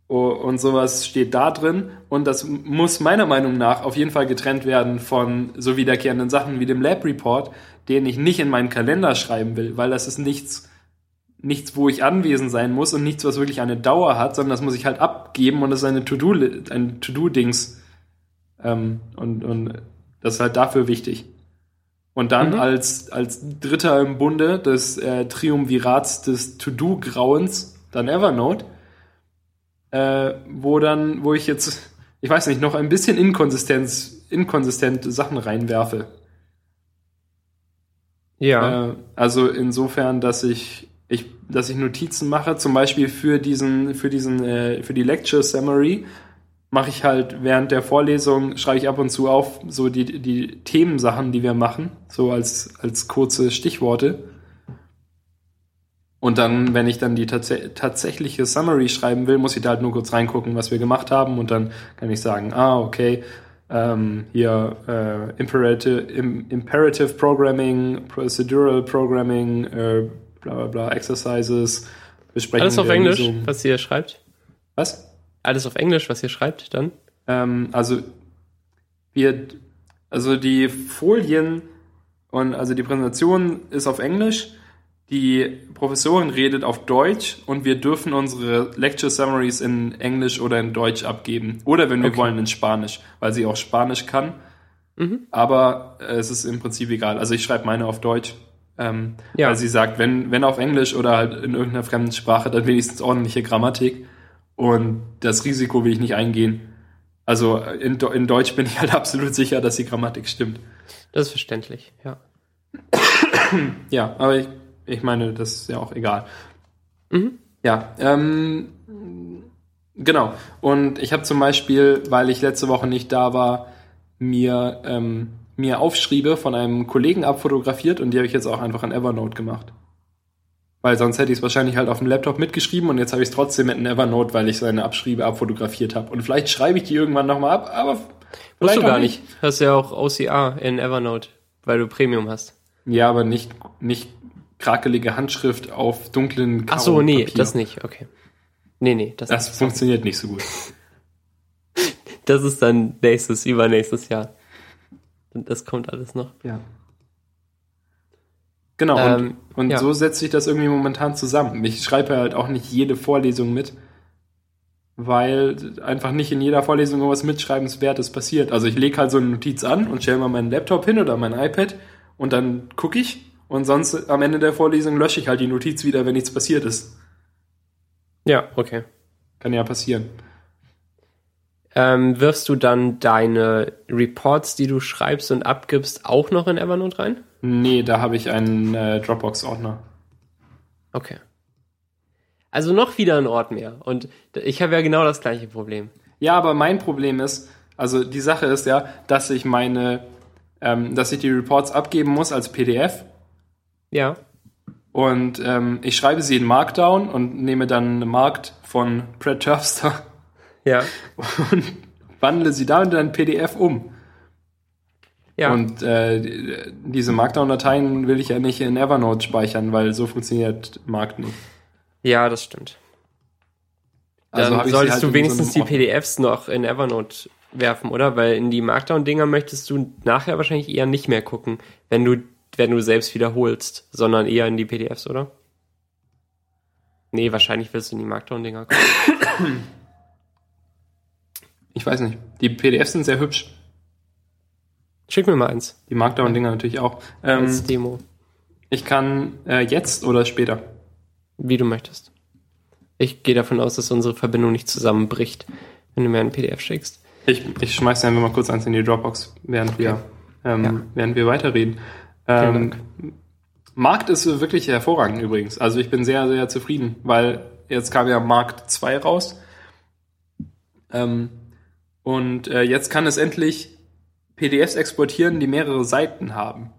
und sowas steht da drin und das muss meiner Meinung nach auf jeden Fall getrennt werden von so wiederkehrenden Sachen wie dem Lab Report, den ich nicht in meinen Kalender schreiben will, weil das ist nichts nichts, wo ich anwesend sein muss und nichts, was wirklich eine Dauer hat, sondern das muss ich halt abgeben und das ist eine To-Do ein To-Do-Dings ähm, und und das ist halt dafür wichtig. Und dann Mhm. als, als Dritter im Bunde des äh, Triumvirats des To-Do-Grauens, dann Evernote, äh, wo dann, wo ich jetzt, ich weiß nicht, noch ein bisschen Inkonsistenz, inkonsistente Sachen reinwerfe. Ja. Äh, also insofern, dass ich, ich, dass ich Notizen mache, zum Beispiel für diesen, für diesen, äh, für die Lecture Summary, mache ich halt während der Vorlesung, schreibe ich ab und zu auf, so die, die Themensachen, die wir machen, so als, als kurze Stichworte. Und dann, wenn ich dann die tats tatsächliche Summary schreiben will, muss ich da halt nur kurz reingucken, was wir gemacht haben. Und dann kann ich sagen, ah, okay, ähm, hier äh, Imperative, Im, Imperative Programming, Procedural Programming, äh, bla bla bla, Exercises, Besprechen Alles auf Englisch, Lesung. was ihr schreibt? Was? Alles auf Englisch, was ihr schreibt dann? Ähm, also wir, also die Folien und also die Präsentation ist auf Englisch die Professorin redet auf Deutsch und wir dürfen unsere Lecture Summaries in Englisch oder in Deutsch abgeben. Oder wenn wir okay. wollen in Spanisch, weil sie auch Spanisch kann. Mhm. Aber äh, es ist im Prinzip egal. Also ich schreibe meine auf Deutsch. Ähm, ja. Weil sie sagt, wenn, wenn auf Englisch oder halt in irgendeiner fremden Sprache, dann wenigstens ordentliche Grammatik. Und das Risiko will ich nicht eingehen. Also in, in Deutsch bin ich [LAUGHS] halt absolut sicher, dass die Grammatik stimmt. Das ist verständlich, ja. ja, aber ich ich meine, das ist ja auch egal. Mhm. Ja, ähm, genau. Und ich habe zum Beispiel, weil ich letzte Woche nicht da war, mir, ähm, mir Aufschriebe von einem Kollegen abfotografiert und die habe ich jetzt auch einfach in Evernote gemacht. Weil sonst hätte ich es wahrscheinlich halt auf dem Laptop mitgeschrieben und jetzt habe ich es trotzdem mit einem Evernote, weil ich seine Abschriebe abfotografiert habe. Und vielleicht schreibe ich die irgendwann nochmal ab, aber vielleicht du gar nicht. nicht. Hast ja auch OCR in Evernote, weil du Premium hast. Ja, aber nicht, nicht krakelige Handschrift auf dunklen Ach so, nee, das nicht, okay. Nee, nee, das, das funktioniert so. nicht so gut. [LAUGHS] das ist dann nächstes, übernächstes Jahr. Das kommt alles noch. Ja. Genau, ähm, und, und ja. so setzt sich das irgendwie momentan zusammen. Ich schreibe halt auch nicht jede Vorlesung mit, weil einfach nicht in jeder Vorlesung irgendwas Mitschreibenswertes passiert. Also ich lege halt so eine Notiz an und stelle mal meinen Laptop hin oder mein iPad und dann gucke ich und sonst am Ende der Vorlesung lösche ich halt die Notiz wieder, wenn nichts passiert ist. Ja, okay. Kann ja passieren. Ähm, wirfst du dann deine Reports, die du schreibst und abgibst, auch noch in Evernote rein? Nee, da habe ich einen äh, Dropbox-Ordner. Okay. Also noch wieder ein Ort mehr. Und ich habe ja genau das gleiche Problem. Ja, aber mein Problem ist, also die Sache ist ja, dass ich meine, ähm, dass ich die Reports abgeben muss als PDF ja. Und ähm, ich schreibe sie in Markdown und nehme dann eine Markt von Brad Terpster. Ja. [LAUGHS] Und wandle sie da in ein PDF um. Ja. Und äh, diese Markdown-Dateien will ich ja nicht in Evernote speichern, weil so funktioniert Markt nicht. Ja, das stimmt. Also Dann solltest halt du wenigstens so die PDFs noch in Evernote werfen, oder? Weil in die Markdown-Dinger möchtest du nachher wahrscheinlich eher nicht mehr gucken, wenn du wenn du selbst wiederholst, sondern eher in die PDFs, oder? Nee, wahrscheinlich willst du in die Markdown-Dinger gucken. [COUGHS] Ich weiß nicht. Die PDFs sind sehr hübsch. Schick mir mal eins. Die Markdown-Dinger natürlich auch. Ähm, Als Demo. Ich kann äh, jetzt oder später. Wie du möchtest. Ich gehe davon aus, dass unsere Verbindung nicht zusammenbricht, wenn du mir ein PDF schickst. Ich, ich schmeiß einfach mal kurz eins in die Dropbox, während okay. wir, ähm, ja. während wir weiterreden. Ähm, Markt ist wirklich hervorragend übrigens. Also ich bin sehr, sehr zufrieden, weil jetzt kam ja Markt 2 raus. Ähm, und äh, jetzt kann es endlich PDFs exportieren, die mehrere Seiten haben.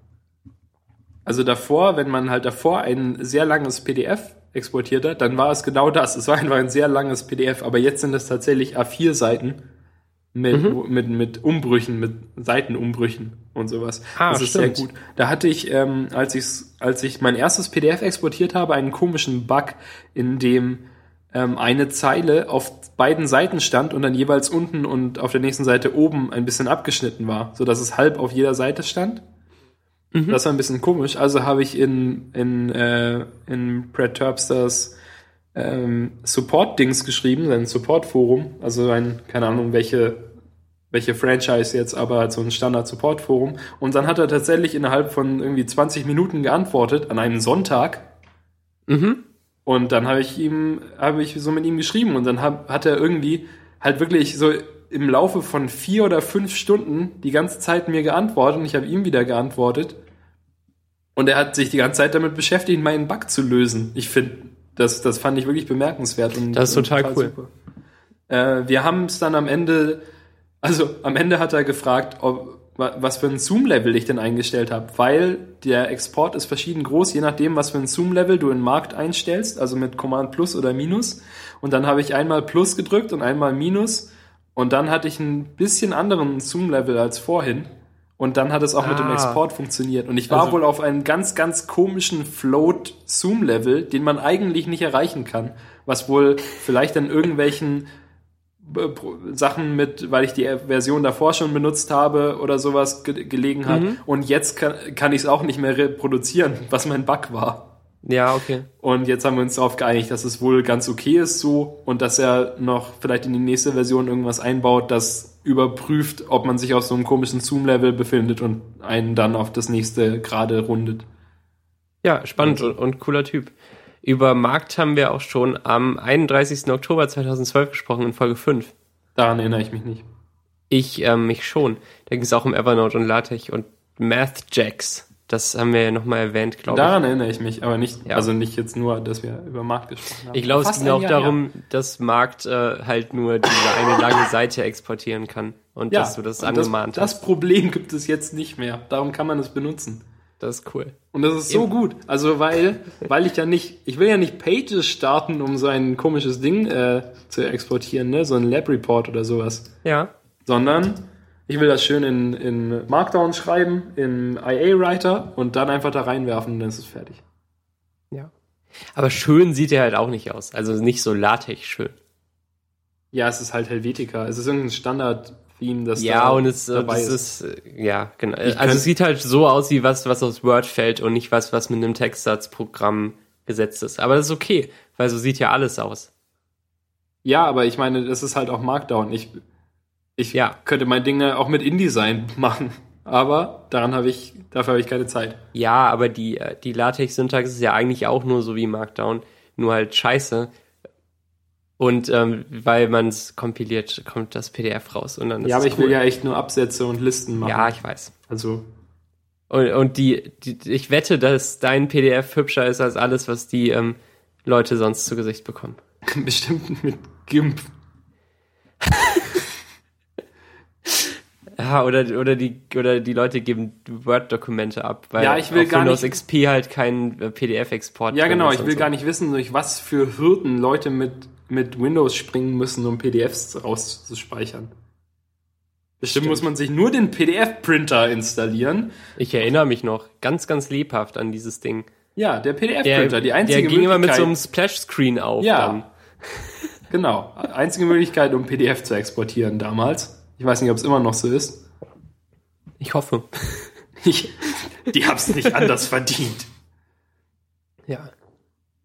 Also davor, wenn man halt davor ein sehr langes PDF exportiert hat, dann war es genau das. Es war einfach ein sehr langes PDF, aber jetzt sind es tatsächlich A4 Seiten mit, mhm. mit, mit Umbrüchen, mit Seitenumbrüchen und sowas. Ah, das ist stimmt. sehr gut. Da hatte ich, ähm, als, ich als ich mein erstes PDF exportiert habe, einen komischen Bug, in dem ähm, eine Zeile auf beiden Seiten stand und dann jeweils unten und auf der nächsten Seite oben ein bisschen abgeschnitten war, so dass es halb auf jeder Seite stand. Mhm. Das war ein bisschen komisch. Also habe ich in, in, äh, in Brad Terpsters ähm, Support-Dings geschrieben, sein Support-Forum, also ein, keine Ahnung, welche, welche Franchise jetzt, aber halt so ein Standard-Support-Forum. Und dann hat er tatsächlich innerhalb von irgendwie 20 Minuten geantwortet, an einem Sonntag. Mhm. Und dann habe ich ihm, habe ich so mit ihm geschrieben und dann hab, hat er irgendwie halt wirklich so im Laufe von vier oder fünf Stunden die ganze Zeit mir geantwortet und ich habe ihm wieder geantwortet. Und er hat sich die ganze Zeit damit beschäftigt, meinen Bug zu lösen. Ich finde, das, das fand ich wirklich bemerkenswert. Und, das ist total, total cool. Äh, wir haben es dann am Ende, also am Ende hat er gefragt, ob, was für ein Zoom-Level ich denn eingestellt habe, weil der Export ist verschieden groß, je nachdem, was für ein Zoom-Level du in Markt einstellst, also mit Command Plus oder Minus. Und dann habe ich einmal Plus gedrückt und einmal Minus. Und dann hatte ich ein bisschen anderen Zoom-Level als vorhin. Und dann hat es auch mit dem Ah. Export funktioniert. Und ich war Also- wohl auf einem ganz, ganz komischen Float-Zoom-Level, den man eigentlich nicht erreichen kann. Was wohl vielleicht an irgendwelchen Sachen mit, weil ich die Version davor schon benutzt habe oder sowas ge gelegen hat. Mhm. Und jetzt kann, kann ich es auch nicht mehr reproduzieren, [LAUGHS] was mein Bug war. Ja, okay. Und jetzt haben wir uns darauf geeinigt, dass es wohl ganz okay ist so und dass er noch vielleicht in die nächste Version irgendwas einbaut, das überprüft, ob man sich auf so einem komischen Zoom-Level befindet und einen dann auf das nächste gerade rundet. Ja, spannend und, und cooler Typ. Über Markt haben wir auch schon am 31. Oktober 2012 gesprochen in Folge 5. Daran erinnere ich mich nicht. Ich ähm, mich schon. Da ging es auch um Evernote und LaTeX und MathJax. Das haben wir ja nochmal erwähnt, glaube ich. Daran erinnere ich mich, aber nicht, Ja. also nicht jetzt nur, dass wir über Markt gesprochen haben. Ich glaube, es ging auch Jahr darum, dass Markt äh, halt nur diese eine lange Seite exportieren kann und her. dass du das angemahnt das, hast. Das Problem gibt es jetzt nicht mehr. Darum kann man es benutzen. Das ist cool. Und das ist so Eben. gut. Also weil, weil ich ja nicht, ich will ja nicht Pages starten, um so ein komisches Ding äh, zu exportieren, ne? so ein Lab Report oder sowas. Ja. Sondern ich will das schön in, in Markdown schreiben, in IA Writer und dann einfach da reinwerfen und dann ist es fertig. Ja. Aber schön sieht er halt auch nicht aus. Also nicht so Latex schön. Ja, es ist halt Helvetica. Es ist irgendein Standard-Theme, das Ja, da und es, äh, dabei das ist. ist, äh, ja, genau. Ich Also es sieht halt so aus wie was, was aus Word fällt und nicht was, was mit einem Textsatzprogramm gesetzt ist. Aber das ist okay, weil so sieht ja alles aus. Ja, aber ich meine, das ist halt auch Markdown. Ich, ich Ja. könnte mein Ding auch mit InDesign [LAUGHS] machen. Aber daran habe ich, dafür habe ich keine Zeit. Ja, aber die, äh, die LaTeX-Syntax ist ja eigentlich auch nur so wie Markdown, nur halt scheiße. Und ähm, weil man es kompiliert, kommt das PDF raus. Und dann ist ja, aber ich will cool. ja echt nur Absätze und Listen machen. Ja, ich weiß. Also, Und, und die, die, ich wette, dass dein PDF hübscher ist als alles, was die ähm, Leute sonst zu Gesicht bekommen. [LAUGHS] bestimmt mit GIMP. Ja, oder, oder, die, oder die Leute geben Word-Dokumente ab, weil Ja, ich will auf gar Windows nicht- XP halt kein äh, PDF-Export Ja, genau. Ich will so. gar nicht wissen, durch was für Hürden Leute mit, mit Windows springen müssen, um PDFs rauszuspeichern. Bestimmt Stimmt. muss man sich nur den PDF-Printer installieren. Ich erinnere mich noch ganz, ganz lebhaft an dieses Ding. Ja, der PDF-Printer, die einzige der ging immer mit so einem Splash-Screen auf. Ja. Dann. [LAUGHS] Genau. Einzige Möglichkeit, um PDF zu exportieren damals. Ich weiß nicht, ob es immer noch so ist. Ich hoffe. [LAUGHS] Ich, die haben's nicht anders verdient. Ja.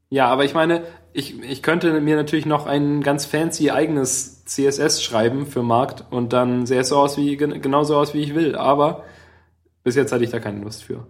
Ja, aber ich meine, ich, ich könnte mir natürlich noch ein ganz fancy eigenes CSS schreiben für Markt und dann sähe es so aus wie, gen- genauso aus, wie ich will. Aber bis jetzt hatte ich da keine Lust für.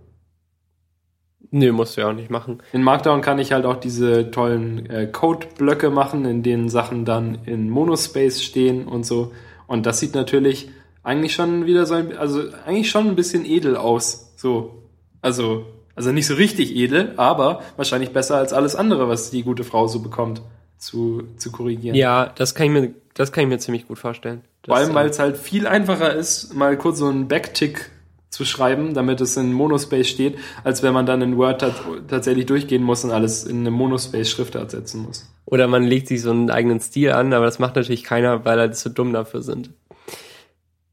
Nö, musst du ja auch nicht machen. In Markdown kann ich halt auch diese tollen äh, Code-Blöcke machen, in denen Sachen dann in Monospace stehen und so. Und das sieht natürlich eigentlich schon wieder so ein, also eigentlich schon ein bisschen edel aus. So. Also, also nicht so richtig edel, aber wahrscheinlich besser als alles andere, was die gute Frau so bekommt, zu, zu korrigieren. Ja, das kann ich mir, das kann ich mir ziemlich gut vorstellen. Vor allem, weil äh, es halt viel einfacher ist, mal kurz so einen Backtick zu schreiben, damit es in Monospace steht, als wenn man dann in Word tat tatsächlich durchgehen muss und alles in eine Monospace-Schriftart setzen muss. Oder man legt sich so einen eigenen Stil an, aber das macht natürlich keiner, weil er zu dumm dafür sind.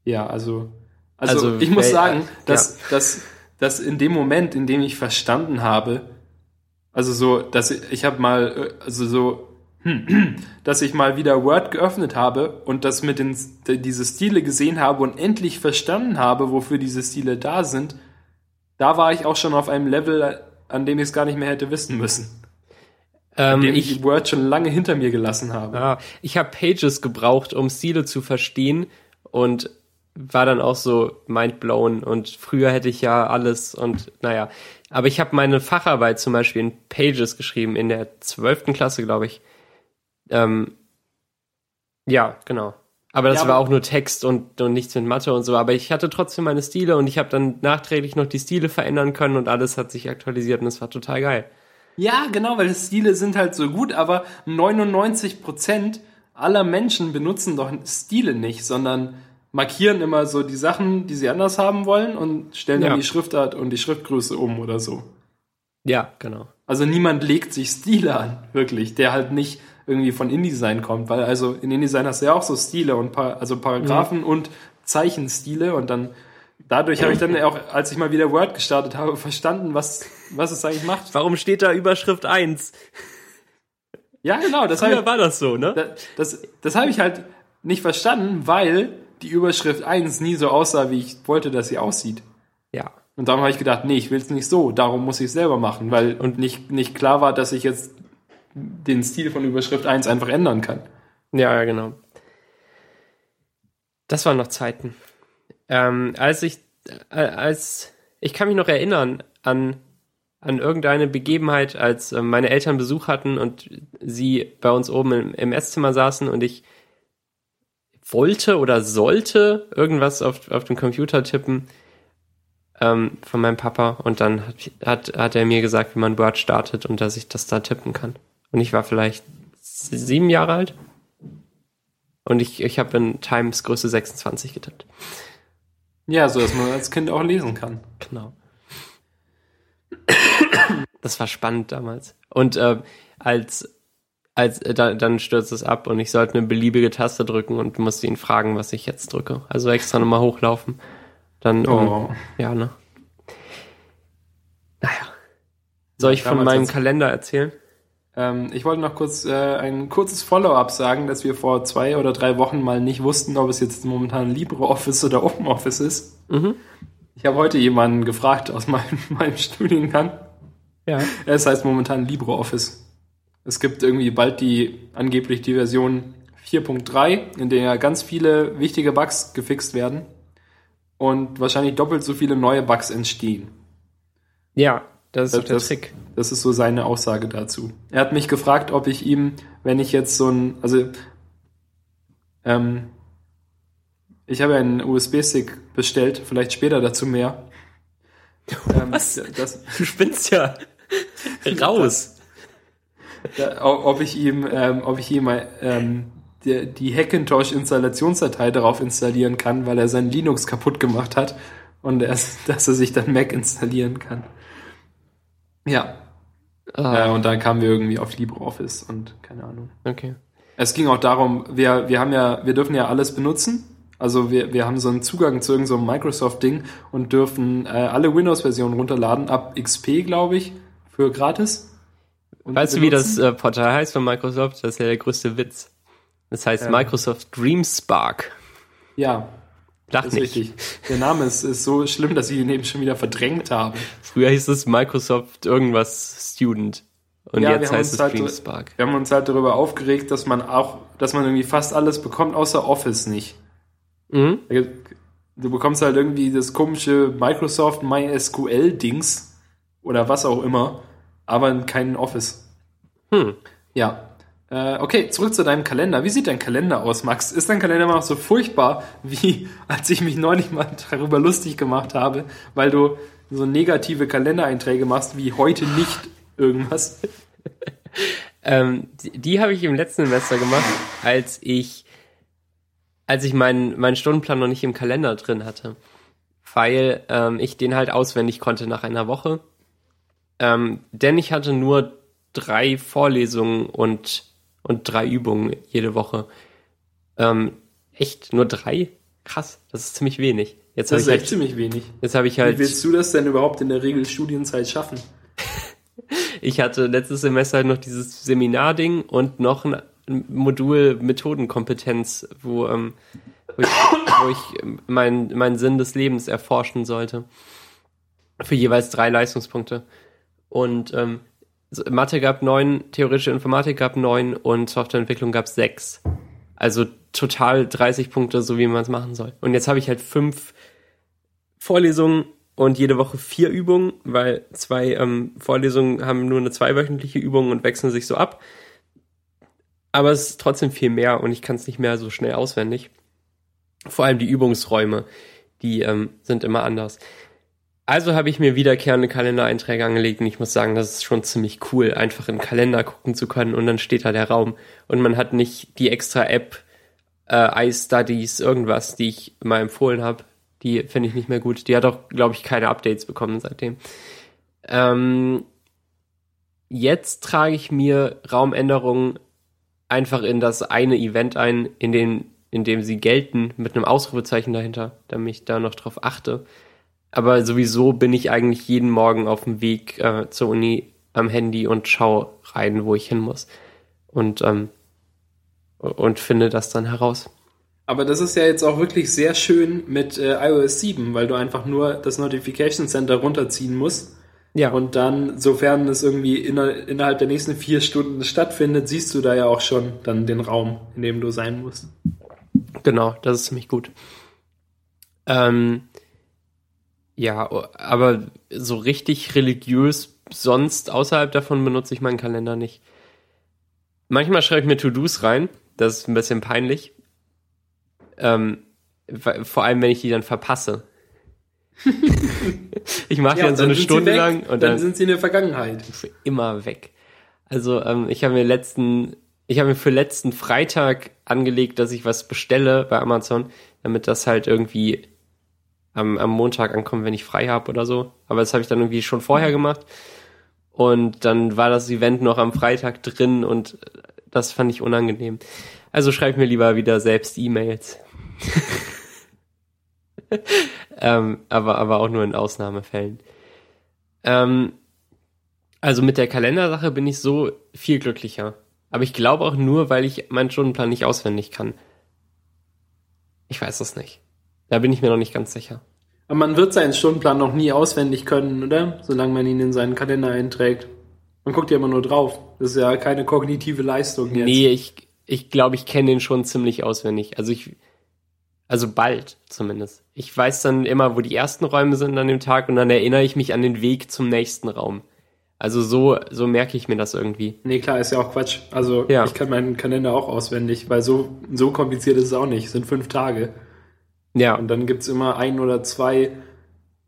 Ja, also, also, Also, ich muss sagen, ja. dass, dass, in dem Moment, in dem ich verstanden habe, also so, dass ich, ich habe mal, äh, also so, [CLEARS THROAT] dass ich mal wieder Word geöffnet habe und das mit den, diese Stile gesehen habe und endlich verstanden habe, wofür diese Stile da sind, da war ich auch schon auf einem Level, an dem ich es gar nicht mehr hätte wissen müssen. Ähm, Dem ich ich, Word schon lange hinter mir gelassen habe. ah, ich habe Pages gebraucht, um Stile zu verstehen und war dann auch so mindblown und früher hätte ich ja alles und naja. Aber ich habe meine Facharbeit zum Beispiel in Pages geschrieben, in der zwölften Klasse, glaube ich. Ähm, ja, genau. Aber das Ja, war aber- auch nur Text und, und nichts mit Mathe und so. Aber ich hatte trotzdem meine Stile und ich habe dann nachträglich noch die Stile verändern können und alles hat sich aktualisiert und es war total geil. Ja, genau, weil Stile sind halt so gut, aber 99% aller Menschen benutzen doch Stile nicht, sondern markieren immer so die Sachen, die sie anders haben wollen und stellen dann Ja. die Schriftart und die Schriftgröße um oder so. Ja, genau. Also niemand legt sich Stile an, wirklich, der halt nicht irgendwie von InDesign kommt, weil also in InDesign hast du ja auch so Stile und pa also Paragraphen und Zeichenstile und dann dadurch habe ich dann auch, als ich mal wieder Word gestartet habe, verstanden, was, was es eigentlich macht. Warum steht da Überschrift 1? Ja, genau, das Früher ich, war das so, ne? das, das, das habe ich halt nicht verstanden, weil die Überschrift 1 nie so aussah, wie ich wollte, dass sie aussieht. Ja. Und darum habe ich gedacht, nee, ich will es nicht so, darum muss ich es selber machen, weil und nicht, nicht klar war, dass ich jetzt den Stil von Überschrift 1 einfach ändern kann. Ja, ja, genau. Das waren noch Zeiten. Ähm, als ich, äh, als, ich kann mich noch erinnern an, an irgendeine Begebenheit, als äh, meine Eltern Besuch hatten und sie bei uns oben im, im Esszimmer saßen und ich wollte oder sollte irgendwas auf, auf dem Computer tippen ähm, von meinem Papa und dann hat, hat, hat er mir gesagt, wie man Word startet und dass ich das da tippen kann. Und ich war vielleicht sieben Jahre alt. Und ich, ich habe in Times Größe 26 getippt. Ja, so dass man als Kind auch lesen kann. Genau. Das war spannend damals. Und äh, als, als äh, da, dann stürzt es ab und ich sollte eine beliebige Taste drücken und musste ihn fragen, was ich jetzt drücke. Also extra nochmal hochlaufen. Dann, um, Oh. ja, ne? Naja. Soll ich von Damals meinem hat's- Kalender erzählen? Ähm, ich wollte noch kurz äh, ein kurzes Follow-up sagen, dass wir vor zwei oder drei Wochen mal nicht wussten, ob es jetzt momentan LibreOffice oder OpenOffice ist. Mhm. Ich habe heute jemanden gefragt aus meinem, [LAUGHS] meinem Studiengang. Ja. Es heißt momentan LibreOffice. Es gibt irgendwie bald die, angeblich die Version 4.3, in der ja ganz viele wichtige Bugs gefixt werden und wahrscheinlich doppelt so viele neue Bugs entstehen. Ja, das ist Das- der das- Trick. Das ist so seine Aussage dazu. Er hat mich gefragt, ob ich ihm, wenn ich jetzt so ein, also ähm, ich habe einen USB-Stick bestellt, vielleicht später dazu mehr. [LAUGHS] Ähm, Was? Das, Du spinnst ja [LAUGHS] raus. Ja, ob ich ihm, ähm, ob ich ihm ähm, die, die Hackintosh-Installationsdatei darauf installieren kann, weil er sein Linux kaputt gemacht hat und erst, [LAUGHS] dass er sich dann Mac installieren kann. Ja, Ah, äh, und dann kamen wir irgendwie auf LibreOffice und keine Ahnung. okay. Es ging auch darum, wir, wir haben ja, wir dürfen ja alles benutzen. Also wir, wir haben so einen Zugang zu irgendeinem so Microsoft-Ding und dürfen äh, alle Windows-Versionen runterladen, ab XP, glaube ich, für gratis. Und Weißt du, wie das äh, Portal heißt von Microsoft? Das ist ja der größte Witz. Das heißt Ja. Microsoft Dream Spark. Ja, Lach Das ist nicht. richtig. Der Name ist, ist so schlimm, dass ich ihn eben schon wieder verdrängt habe. Früher hieß es Microsoft irgendwas Student. Und Ja, jetzt heißt es halt- Dream Spark. Wir haben uns halt darüber aufgeregt, dass man auch, dass man irgendwie fast alles bekommt, außer Office nicht. Mhm. Du bekommst halt irgendwie das komische Microsoft MySQL-Dings oder was auch immer, aber keinen Office. Hm. Ja. Äh, okay, zurück zu deinem Kalender. Wie sieht dein Kalender aus, Max? Ist dein Kalender immer noch so furchtbar, wie [LAUGHS] als ich mich neulich mal darüber lustig gemacht habe, weil du so negative Kalendereinträge machst, wie heute nicht irgendwas? [LAUGHS] Ähm, die die habe ich im letzten Semester gemacht, als ich, als ich meinen, meinen Stundenplan noch nicht im Kalender drin hatte. Weil ähm, ich den halt auswendig konnte nach einer Woche. Ähm, denn ich hatte nur drei Vorlesungen und, und drei Übungen jede Woche. Ähm, echt? Nur drei? Krass, das ist ziemlich wenig. Jetzt habe Das ich, ist echt halt, ziemlich wenig. jetzt hab ich Wie halt willst du das denn überhaupt in der Regel Studienzeit schaffen? [LAUGHS] Ich hatte letztes Semester halt noch dieses Seminarding und noch ein Modul Methodenkompetenz, wo, ähm, wo ich, wo ich meinen mein Sinn des Lebens erforschen sollte. Für jeweils drei Leistungspunkte. Und ähm, Mathe gab neun, theoretische Informatik gab neun und Softwareentwicklung gab sechs. Also total 30 Punkte, so wie man es machen soll. Und jetzt habe ich halt fünf Vorlesungen und jede Woche vier Übungen, weil zwei ähm, Vorlesungen haben nur eine zweiwöchentliche Übung und wechseln sich so ab. Aber es ist trotzdem viel mehr und ich kann es nicht mehr so schnell auswendig. Vor allem die Übungsräume, die ähm, sind immer anders. Also habe ich mir wiederkehrende Kalendereinträge angelegt und ich muss sagen, das ist schon ziemlich cool, einfach in den Kalender gucken zu können und dann steht da der Raum und man hat nicht die extra App äh, iStudies, irgendwas, die ich mal empfohlen habe. Die finde ich nicht mehr gut. Die hat auch, glaube ich, keine Updates bekommen seitdem. Ähm, jetzt trage ich mir Raumänderungen einfach in das eine Event ein, in, den, in dem sie gelten, mit einem Ausrufezeichen dahinter, damit ich da noch drauf achte. Aber sowieso bin ich eigentlich jeden Morgen auf dem Weg äh, zur Uni am Handy und schaue rein, wo ich hin muss. Und, ähm, und finde das dann heraus. Aber das ist ja jetzt auch wirklich sehr schön mit äh, iOS 7, weil du einfach nur das Notification Center runterziehen musst. Ja. Und dann, sofern es irgendwie inner, innerhalb der nächsten vier Stunden stattfindet, siehst du da ja auch schon dann den Raum, in dem du sein musst. Genau, das ist ziemlich gut. Ähm, ja, aber so richtig religiös sonst außerhalb davon benutze ich meinen Kalender nicht. Manchmal schreibe ich mir To-Dos rein, das ist ein bisschen peinlich. Ähm, vor allem, wenn ich die dann verpasse. [LAUGHS] ich mache ja, dann so eine Stunde lang und dann, dann, sind sie in der Vergangenheit. Für immer weg. Also ähm, ich habe mir letzten, ich habe mir für letzten Freitag angelegt, dass ich was bestelle bei Amazon, damit das halt irgendwie am, am Montag ankommt, wenn ich frei habe oder so. Aber das habe ich dann irgendwie schon vorher gemacht. Und dann war das Event noch am Freitag drin und das fand ich unangenehm. Also schreib mir lieber wieder selbst E-Mails. [LAUGHS] ähm, aber, aber auch nur in Ausnahmefällen. Ähm, also mit der Kalendersache bin ich so viel glücklicher. Aber ich glaube auch nur, weil ich meinen Stundenplan nicht auswendig kann. Ich weiß es nicht. Da bin ich mir noch nicht ganz sicher. Aber man wird seinen Stundenplan noch nie auswendig können, oder? Solange man ihn in seinen Kalender einträgt. Man guckt ja immer nur drauf. Das ist ja keine kognitive Leistung jetzt. Nee, ich, ich glaube, ich kenne den schon ziemlich auswendig. Also ich, also bald zumindest. Ich weiß dann immer, wo die ersten Räume sind an dem Tag und dann erinnere ich mich an den Weg zum nächsten Raum. Also so, so merke ich mir das irgendwie. Nee, klar, ist ja auch Quatsch. Also ja. ich kann meinen Kalender auch auswendig, weil so, so kompliziert ist es auch nicht. Es sind fünf Tage. Ja. Und dann gibt's immer ein oder zwei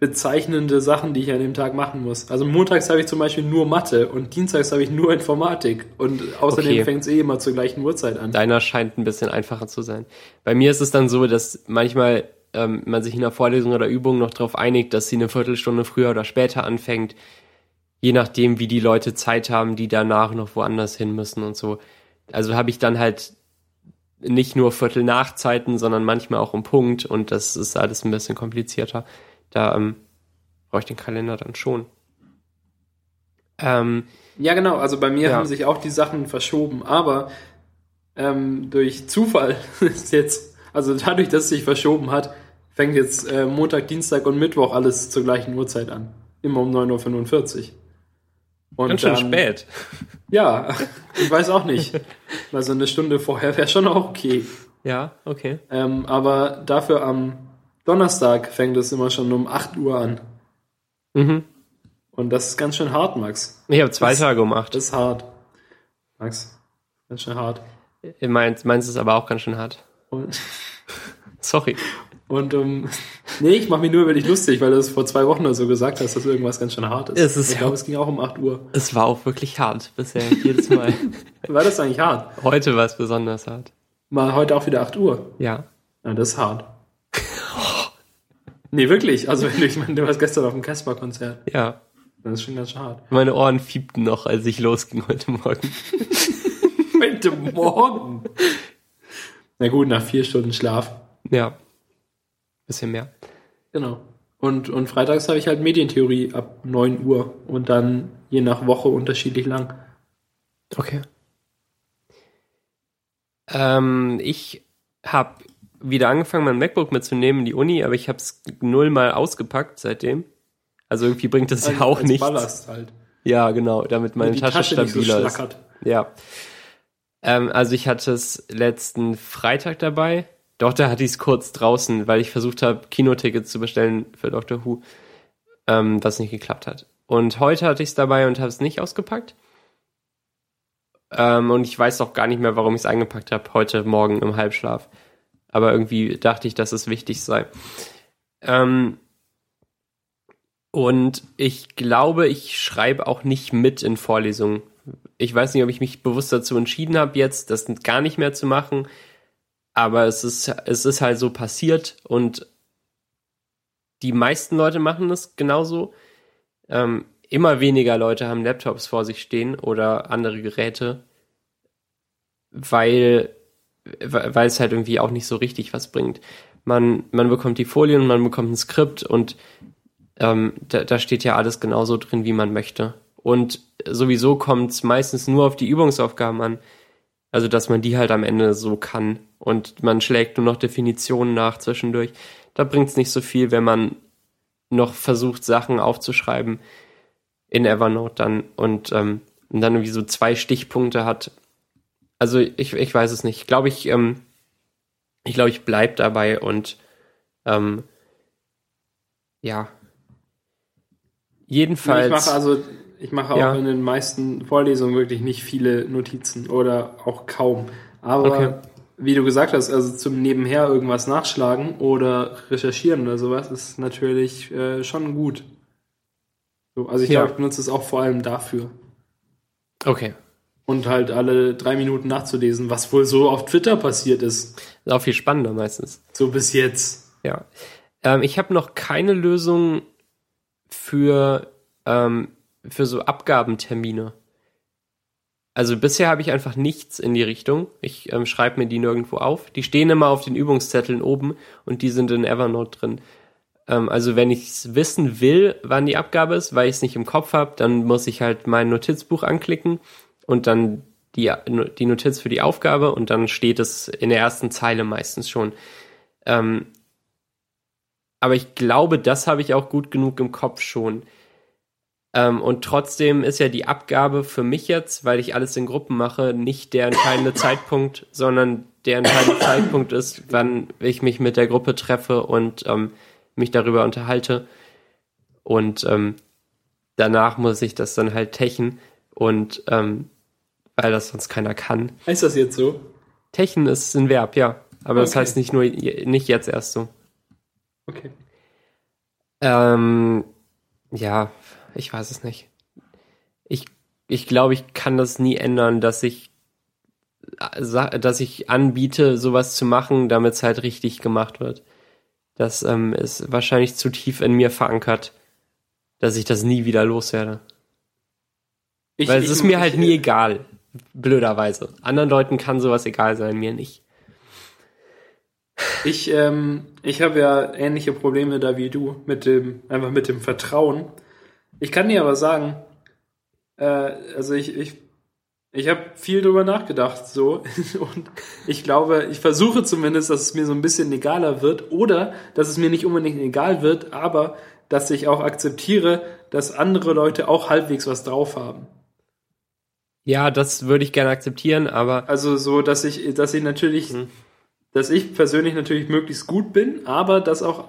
bezeichnende Sachen, die ich an dem Tag machen muss. Also montags habe ich zum Beispiel nur Mathe und dienstags habe ich nur Informatik und außerdem okay. fängt es eh immer zur gleichen Uhrzeit an. Deiner scheint ein bisschen einfacher zu sein. Bei mir ist es dann so, dass manchmal ähm, man sich in der Vorlesung oder Übung noch darauf einigt, dass sie eine Viertelstunde früher oder später anfängt, je nachdem, wie die Leute Zeit haben, die danach noch woanders hin müssen und so. Also habe ich dann halt nicht nur Viertel nach Zeiten, sondern manchmal auch um Punkt und das ist alles ein bisschen komplizierter. Da ähm, brauche ich den Kalender dann schon. Ähm, ja, genau. Also bei mir ja. haben sich auch die Sachen verschoben, aber ähm, durch Zufall [LAUGHS] ist jetzt, also dadurch, dass es sich verschoben hat, fängt jetzt äh, Montag, Dienstag und Mittwoch alles zur gleichen Uhrzeit an. Immer um 9.45 Uhr. Und Ganz schön spät. Ja, [LAUGHS] ich weiß auch nicht. Also eine Stunde vorher wäre schon auch okay. Ja, okay. Ähm, aber dafür am Donnerstag fängt es immer schon um 8 Uhr an. Mhm. Und das ist ganz schön hart, Max. Ich habe zwei das, Tage um 8. Das ist hart. Max, ganz schön hart. Meins, meins ist aber auch ganz schön hart. Und Sorry. [LAUGHS] Und um, [LAUGHS] nee, ich mache mich nur über dich lustig, weil du es vor zwei Wochen oder so gesagt hast, dass irgendwas ganz schön hart ist. Es ist ich glaube, es ging auch um 8 Uhr. Es war auch wirklich hart bisher, jedes Mal. [LAUGHS] war das eigentlich hart? Heute war es besonders hart. Mal heute auch wieder 8 Uhr? Ja. Ja, das ist hart. Nee, wirklich. Also, [LAUGHS] ich meine, du warst gestern auf dem Casper-Konzert. Ja. Das ist schon ganz hart. Meine Ohren fiebten noch, als ich losging heute Morgen. heute Morgen? Na gut, nach vier Stunden Schlaf. Ja. Bisschen mehr. Genau. Und, und freitags habe ich halt Medientheorie ab 9 Uhr und dann je nach Woche unterschiedlich lang. Okay. Ähm, ich habe wieder angefangen, mein MacBook mitzunehmen in die Uni, aber ich habe es null mal ausgepackt seitdem. Also irgendwie bringt das ja auch als nichts. Ballast halt. Ja, genau, damit meine Tasche, Tasche stabiler so ist. Ja. Ähm, also ich hatte es letzten Freitag dabei. Doch, da hatte ich es kurz draußen, weil ich versucht habe, Kinotickets zu bestellen für Doctor Who, ähm, was nicht geklappt hat. Und heute hatte ich es dabei und habe es nicht ausgepackt. Ähm, und ich weiß auch gar nicht mehr, warum ich es eingepackt habe, heute Morgen im Halbschlaf aber irgendwie dachte ich, dass es wichtig sei. Ähm, und ich glaube, ich schreibe auch nicht mit in Vorlesungen. Ich weiß nicht, ob ich mich bewusst dazu entschieden habe, jetzt das gar nicht mehr zu machen. Aber es ist, es ist halt so passiert und die meisten Leute machen das genauso. Ähm, immer weniger Leute haben Laptops vor sich stehen oder andere Geräte, weil, weil es halt irgendwie auch nicht so richtig was bringt. Man, man bekommt die Folien, man bekommt ein Skript und ähm, da, da steht ja alles genauso drin, wie man möchte. Und sowieso kommt es meistens nur auf die Übungsaufgaben an. Also, dass man die halt am Ende so kann. Und man schlägt nur noch Definitionen nach zwischendurch. Da bringt es nicht so viel, wenn man noch versucht, Sachen aufzuschreiben in Evernote dann und, ähm, und dann irgendwie so zwei Stichpunkte hat. Also ich, ich weiß es nicht. Ich glaube, ich, ähm, ich glaube, ich bleib dabei und ähm, ja. Jedenfalls. Ich mache also, ich mache auch ja. in den meisten Vorlesungen wirklich nicht viele Notizen oder auch kaum. Aber okay. wie du gesagt hast, also zum Nebenher irgendwas nachschlagen oder recherchieren oder sowas ist natürlich äh, schon gut. So, also ich ja. glaube, ich benutze es auch vor allem dafür. Okay. Und halt alle drei Minuten nachzulesen, was wohl so auf Twitter passiert ist. Ist auch viel spannender meistens. So bis jetzt. Ja. Ähm, ich habe noch keine Lösung für, ähm, für so Abgabentermine. Also bisher habe ich einfach nichts in die Richtung. Ich ähm, schreibe mir die nirgendwo auf. Die stehen immer auf den Übungszetteln oben und die sind in Evernote drin. Ähm, also wenn ich wissen will, wann die Abgabe ist, weil ich es nicht im Kopf habe, dann muss ich halt mein Notizbuch anklicken und dann die, die Notiz für die Aufgabe und dann steht es in der ersten Zeile meistens schon. Ähm, aber ich glaube, das habe ich auch gut genug im Kopf schon. Ähm, und trotzdem ist ja die Abgabe für mich jetzt, weil ich alles in Gruppen mache, nicht der entscheidende Zeitpunkt, sondern der entscheidende [COUGHS] Zeitpunkt ist, wann ich mich mit der Gruppe treffe und ähm, mich darüber unterhalte. Und ähm, danach muss ich das dann halt techen und ähm, weil das sonst keiner kann. Heißt das jetzt so? Techen ist ein Verb, ja. Aber okay. das heißt nicht nur nicht jetzt erst so. Okay. Ähm, ja, ich weiß es nicht. Ich, ich glaube, ich kann das nie ändern, dass ich dass ich anbiete, sowas zu machen, damit es halt richtig gemacht wird. Das ähm, ist wahrscheinlich zu tief in mir verankert, dass ich das nie wieder loswerde. Ich, Weil es ist mir halt nie egal, blöderweise. Anderen Leuten kann sowas egal sein, mir nicht. Ich, ähm, ich habe ja ähnliche Probleme da wie du, mit dem, einfach mit dem Vertrauen. Ich kann dir aber sagen, äh, also ich, ich ich habe viel drüber nachgedacht, so. [LAUGHS] Und ich glaube, ich versuche zumindest, dass es mir so ein bisschen egaler wird oder dass es mir nicht unbedingt egal wird, aber dass ich auch akzeptiere, dass andere Leute auch halbwegs was drauf haben. Ja, das würde ich gerne akzeptieren, aber. Also so, dass ich, dass ich natürlich, hm. dass ich persönlich natürlich möglichst gut bin, aber dass auch,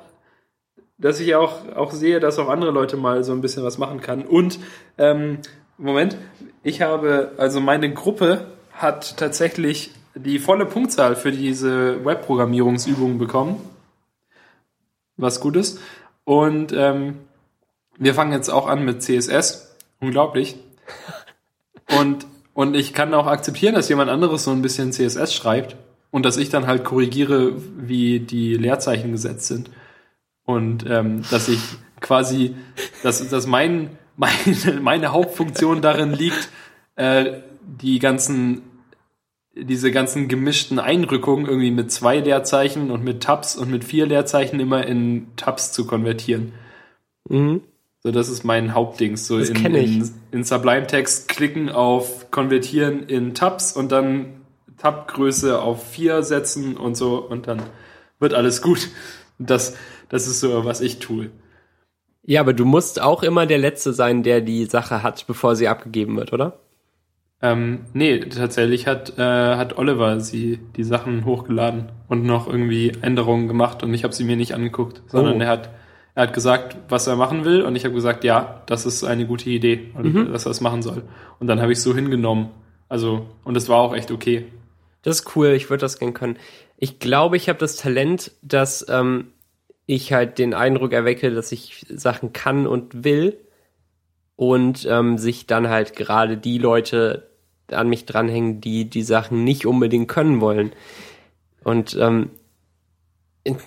dass ich auch, auch sehe, dass auch andere Leute mal so ein bisschen was machen kann. Und ähm, Moment, ich habe, also meine Gruppe hat tatsächlich die volle Punktzahl für diese Webprogrammierungsübungen bekommen. Was gut ist. Und ähm, wir fangen jetzt auch an mit CSS. Unglaublich. [LAUGHS] Und, und ich kann auch akzeptieren, dass jemand anderes so ein bisschen CSS schreibt und dass ich dann halt korrigiere, wie die Leerzeichen gesetzt sind. Und ähm, dass ich quasi, dass, dass mein meine, [LAUGHS] meine Hauptfunktion darin liegt, äh, die ganzen, diese ganzen gemischten Einrückungen irgendwie mit zwei Leerzeichen und mit Tabs und mit vier Leerzeichen immer in Tabs zu konvertieren. Mhm. So, das ist mein Hauptding. So das in, in, in Sublime Text klicken auf Konvertieren in Tabs und dann Tabgröße auf vier setzen und so und dann wird alles gut. Das, das ist so, was ich tue. Ja, aber du musst auch immer der Letzte sein, der die Sache hat, bevor sie abgegeben wird, oder? Ähm, nee, tatsächlich hat, äh, hat Oliver sie die Sachen hochgeladen und noch irgendwie Änderungen gemacht und ich habe sie mir nicht angeguckt, sondern oh. er hat er hat gesagt, was er machen will und ich habe gesagt, ja, das ist eine gute Idee und mhm. dass er es machen soll. Und dann habe ich es so hingenommen. Also und es war auch echt okay. Das ist cool, ich würde das gern können. Ich glaube, ich habe das Talent, dass ähm, ich halt den Eindruck erwecke, dass ich Sachen kann und will und ähm, sich dann halt gerade die Leute an mich dranhängen, die die Sachen nicht unbedingt können wollen. Und ähm,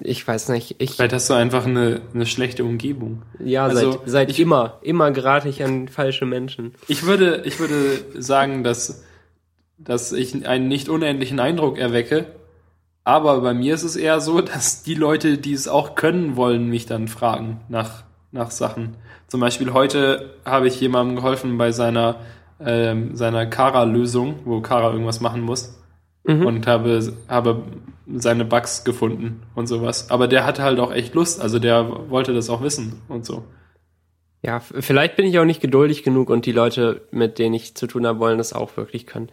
ich weiß nicht, ich. Vielleicht hast du einfach eine, eine schlechte Umgebung. Ja, also, seit, seit ich, immer. Immer gerate ich an falsche Menschen. Ich würde, ich würde sagen, dass, dass ich einen nicht unendlichen Eindruck erwecke. Aber bei mir ist es eher so, [LAUGHS] dass die Leute, die es auch können wollen, mich dann fragen nach, nach Sachen. Zum Beispiel heute habe ich jemandem geholfen bei seiner, ähm, seiner Kara-Lösung, wo Kara irgendwas machen muss. Mhm. Und habe, habe seine Bugs gefunden und sowas. Aber der hatte halt auch echt Lust, also der wollte das auch wissen und so. Ja, vielleicht bin ich auch nicht geduldig genug und die Leute, mit denen ich zu tun habe, wollen das auch wirklich können.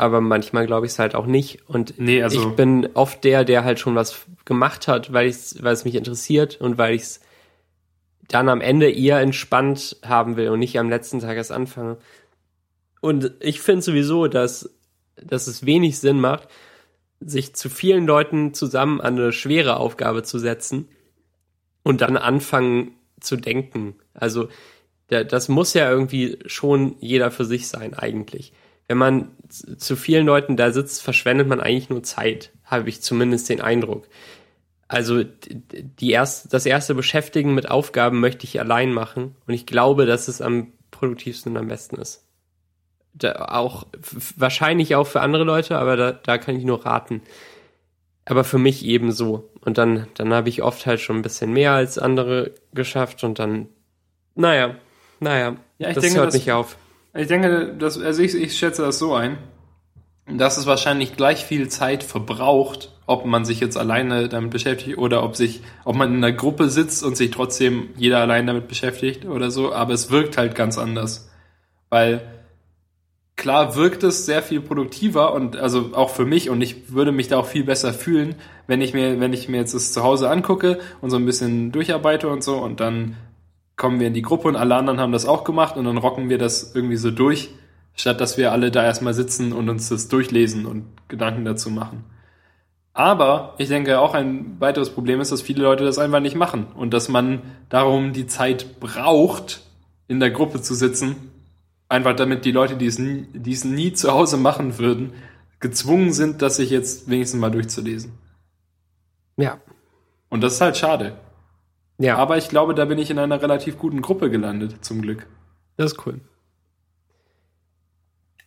Aber manchmal glaube ich es halt auch nicht. Und nee, also ich bin oft der, der halt schon was gemacht hat, weil, ich's, weil es mich interessiert und weil ich es dann am Ende eher entspannt haben will und nicht am letzten Tag erst anfange. Und ich finde sowieso, dass, dass es wenig Sinn macht, sich zu vielen Leuten zusammen an eine schwere Aufgabe zu setzen und dann anfangen zu denken. Also das muss ja irgendwie schon jeder für sich sein eigentlich. Wenn man zu vielen Leuten da sitzt, verschwendet man eigentlich nur Zeit, habe ich zumindest den Eindruck. Also die erst, das erste Beschäftigen mit Aufgaben möchte ich allein machen und ich glaube, dass es am produktivsten und am besten ist da auch wahrscheinlich auch für andere Leute, aber da, da kann ich nur raten. Aber für mich ebenso. Und dann, dann habe ich oft halt schon ein bisschen mehr als andere geschafft und dann, naja, naja, ja, ich das denke, hört das, nicht auf. Ich denke, dass, also ich, ich schätze das so ein, dass es wahrscheinlich gleich viel Zeit verbraucht, ob man sich jetzt alleine damit beschäftigt oder ob sich, ob man in einer Gruppe sitzt und sich trotzdem jeder allein damit beschäftigt oder so, aber es wirkt halt ganz anders. Weil klar wirkt es sehr viel produktiver und also auch für mich und ich würde mich da auch viel besser fühlen, wenn ich mir, wenn ich mir jetzt das zu Hause angucke und so ein bisschen durcharbeite und so und dann kommen wir in die Gruppe und alle anderen haben das auch gemacht und dann rocken wir das irgendwie so durch, statt dass wir alle da erstmal sitzen und uns das durchlesen und Gedanken dazu machen. Aber ich denke auch ein weiteres Problem ist, dass viele Leute das einfach nicht machen und dass man darum die Zeit braucht, in der Gruppe zu sitzen Einfach damit die Leute, die es, nie, die es nie zu Hause machen würden, gezwungen sind, das sich jetzt wenigstens mal durchzulesen. Ja. Und das ist halt schade. Ja. Aber ich glaube, da bin ich in einer relativ guten Gruppe gelandet, zum Glück. Das ist cool.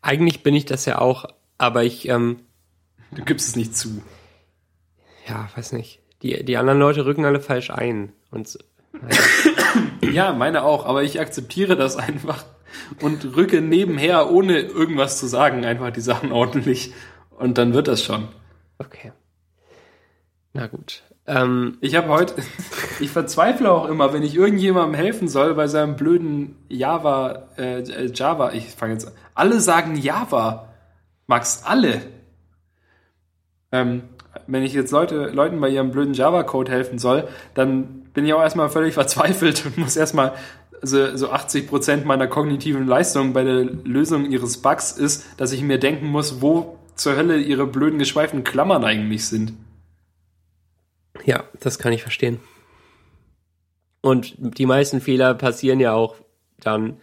Eigentlich bin ich das ja auch, aber ich. Ähm, du gibst es nicht zu. Ja, weiß nicht. Die, die anderen Leute rücken alle falsch ein. Und, [COUGHS] ja, meine auch, aber ich akzeptiere das einfach und rücke nebenher, ohne irgendwas zu sagen, einfach die Sachen ordentlich. Und dann wird das schon. Okay. Na gut. Ähm, ich habe heute, [LAUGHS] ich verzweifle auch immer, wenn ich irgendjemandem helfen soll bei seinem blöden Java, äh, Java, ich fange jetzt an. Alle sagen Java. Max, alle. Ähm, wenn ich jetzt Leute, Leuten bei ihrem blöden Java-Code helfen soll, dann bin ich auch erstmal völlig [LAUGHS] verzweifelt und muss erstmal so, so 80 Prozent meiner kognitiven Leistung bei der Lösung ihres Bugs ist, dass ich mir denken muss, wo zur Hölle ihre blöden geschweiften Klammern eigentlich sind. Ja, das kann ich verstehen. Und die meisten Fehler passieren ja auch dann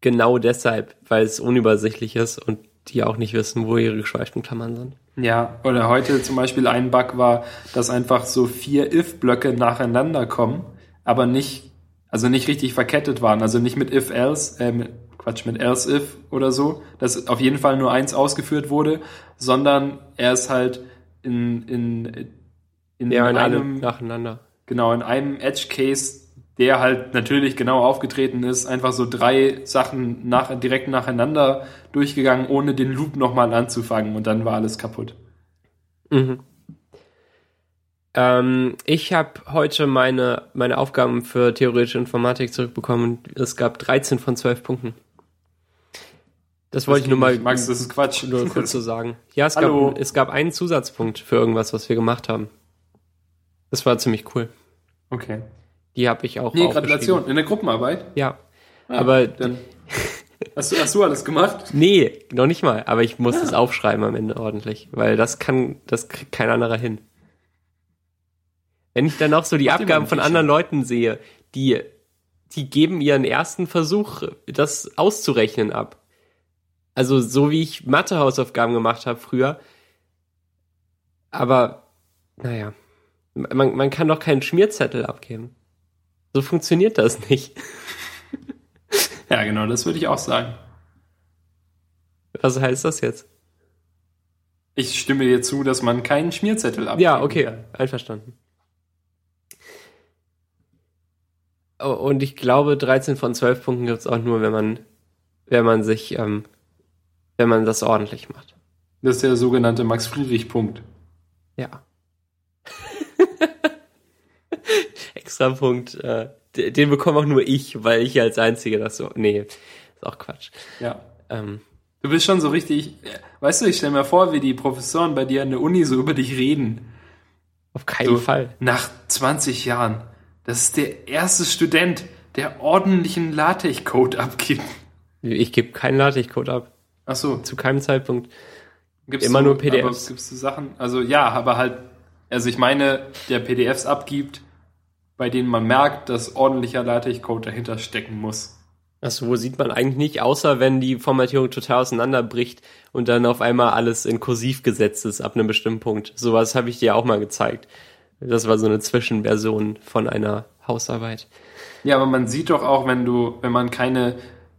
genau deshalb, weil es unübersichtlich ist und die auch nicht wissen, wo ihre geschweiften Klammern sind. Ja, oder heute zum Beispiel ein Bug war, dass einfach so vier if-Blöcke nacheinander kommen, aber nicht also nicht richtig verkettet waren, also nicht mit if else, äh, mit, Quatsch, mit else if oder so, dass auf jeden Fall nur eins ausgeführt wurde, sondern er ist halt in, in, in, ja, in einem, nacheinander. Genau, in einem Edge Case, der halt natürlich genau aufgetreten ist, einfach so drei Sachen nach, direkt nacheinander durchgegangen, ohne den Loop nochmal anzufangen und dann war alles kaputt. Mhm. Ähm, ich habe heute meine, meine Aufgaben für theoretische Informatik zurückbekommen und es gab 13 von 12 Punkten. Das, das wollte ich nur mal Max, das ist Quatsch. Nur kurz zu sagen. Ja, es gab, es gab einen Zusatzpunkt für irgendwas, was wir gemacht haben. Das war ziemlich cool. Okay. Die habe ich auch. Nee, Gratulation. In der Gruppenarbeit? Ja. Ah, aber dann [LAUGHS] hast, du, hast du alles gemacht? Nee, noch nicht mal. Aber ich muss es aufschreiben am Ende ordentlich, weil das kann, das kriegt kein anderer hin. Wenn ich dann auch so die Abgaben von anderen Leuten sehe, die, die geben ihren ersten Versuch, das auszurechnen ab. Also so wie ich Mathe-Hausaufgaben gemacht habe früher, Aber, naja, man, man kann doch keinen Schmierzettel abgeben. So funktioniert das nicht. [LAUGHS] Ja, genau, das würde ich auch sagen. Was heißt das jetzt? Ich stimme dir zu, dass man keinen Schmierzettel abgeben Ja, okay, kann. einverstanden. Oh, Und ich glaube, 13 von 12 Punkten gibt's auch nur, wenn man, wenn man sich, ähm, wenn man das ordentlich macht. Das ist der sogenannte Max-Friedrich-Punkt. Ja. Extra Punkt, äh, den bekomme auch nur ich, weil ich als Einziger das so. Nee, ist auch Quatsch. Ja. Ähm, Du bist schon so richtig, weißt du, ich stell mir vor, wie die Professoren bei dir an der Uni so über dich reden. auf keinen So, Fall. Nach 20 Jahren. Das ist der erste Student, der ordentlichen LaTeX-Code abgibt. Ich gebe keinen LaTeX-Code ab. Ach so. Zu keinem Zeitpunkt. Gibst Immer du, nur PDFs. Aber gibst du Sachen? Also ja, aber halt, also ich meine, der PDFs abgibt, bei denen man merkt, dass ordentlicher LaTeX-Code dahinter stecken muss. Achso, wo sieht man eigentlich nicht, außer wenn die Formatierung total auseinanderbricht und dann auf einmal alles in Kursiv gesetzt ist ab einem bestimmten Punkt. Sowas habe ich dir auch mal gezeigt. Das war so eine Zwischenversion von einer Hausarbeit. Ja, aber man sieht doch auch, wenn du, wenn man keine,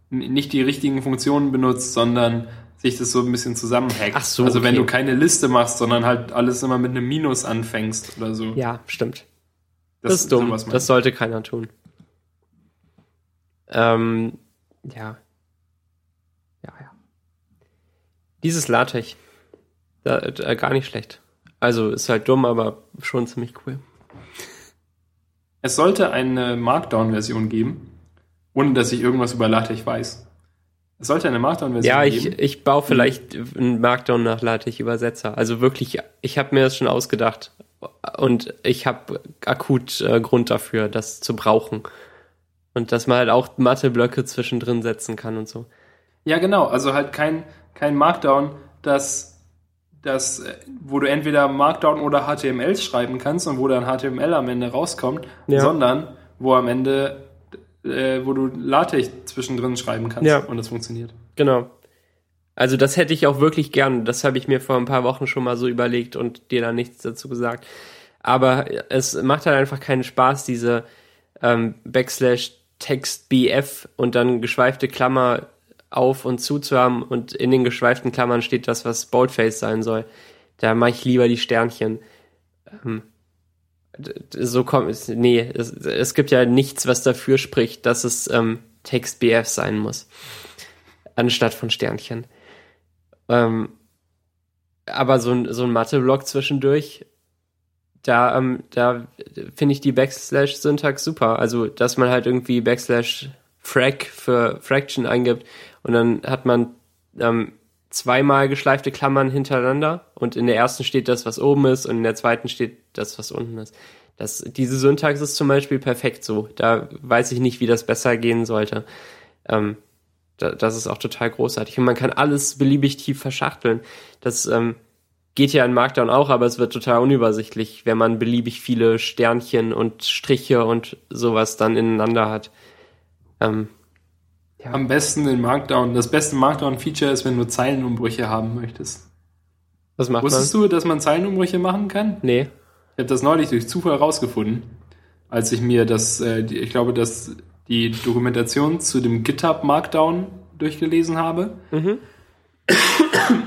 nicht die richtigen Funktionen benutzt, sondern sich das so ein bisschen zusammenhackt. Ach so, Also wenn okay. du keine Liste machst, sondern halt alles immer mit einem Minus anfängst oder so. Ja, stimmt. Das, ist dumm. Das sollte keiner tun. Ähm, ja. Ja, ja. Dieses LaTeX. Da, da, gar nicht schlecht. Also ist halt dumm, aber schon ziemlich cool. Es sollte eine Markdown-Version geben, ohne dass ich irgendwas über LaTeX weiß. Es sollte eine Markdown-Version Ja, ich, geben. ich baue vielleicht einen Markdown nach LaTeX-Übersetzer. Also wirklich, ich habe mir das schon ausgedacht. Und ich habe akut äh, Grund dafür, das zu brauchen. Und dass man halt auch Matheblöcke zwischendrin setzen kann und so. Ja, genau. Also halt kein, kein Markdown, das, das, äh, wo du entweder Markdown oder HTML schreiben kannst und wo dann HTML am Ende rauskommt, Ja. sondern wo am Ende, äh, wo du LaTeX zwischendrin schreiben kannst Ja. und das funktioniert. Genau. Also das hätte ich auch wirklich gern. Das habe ich mir vor ein paar Wochen schon mal so überlegt und dir dann nichts dazu gesagt. Aber es macht halt einfach keinen Spaß, diese ähm, Backslash Text BF und dann geschweifte Klammer auf und zu zu haben und in den geschweiften Klammern steht das, was Boldface sein soll. Da mache ich lieber die Sternchen. Ähm, so kommt. Nee, es, es gibt ja nichts, was dafür spricht, dass es ähm, Text BF sein muss anstatt von Sternchen. Ähm, aber so ein, so ein Mathe-Block zwischendurch, da, ähm, da finde ich die Backslash-Syntax super. Also, dass man halt irgendwie Backslash Frac für Fraction eingibt und dann hat man ähm, zweimal geschleifte Klammern hintereinander und in der ersten steht das, was oben ist und in der zweiten steht das, was unten ist. Das, diese Syntax ist zum Beispiel perfekt so. Da weiß ich nicht, wie das besser gehen sollte. Ähm, das ist auch total großartig. Und man kann alles beliebig tief verschachteln. Das ähm, geht ja in Markdown auch, aber es wird total unübersichtlich, wenn man beliebig viele Sternchen und Striche und sowas dann ineinander hat. Ähm, ja. Am besten in Markdown, das beste Markdown-Feature ist, wenn du Zeilenumbrüche haben möchtest. Was macht Wusstest man? du, dass man Zeilenumbrüche machen kann? Nee. Ich habe das neulich durch Zufall rausgefunden, als ich mir das, äh, die, ich glaube, dass die Dokumentation zu dem GitHub Markdown durchgelesen habe. Mhm.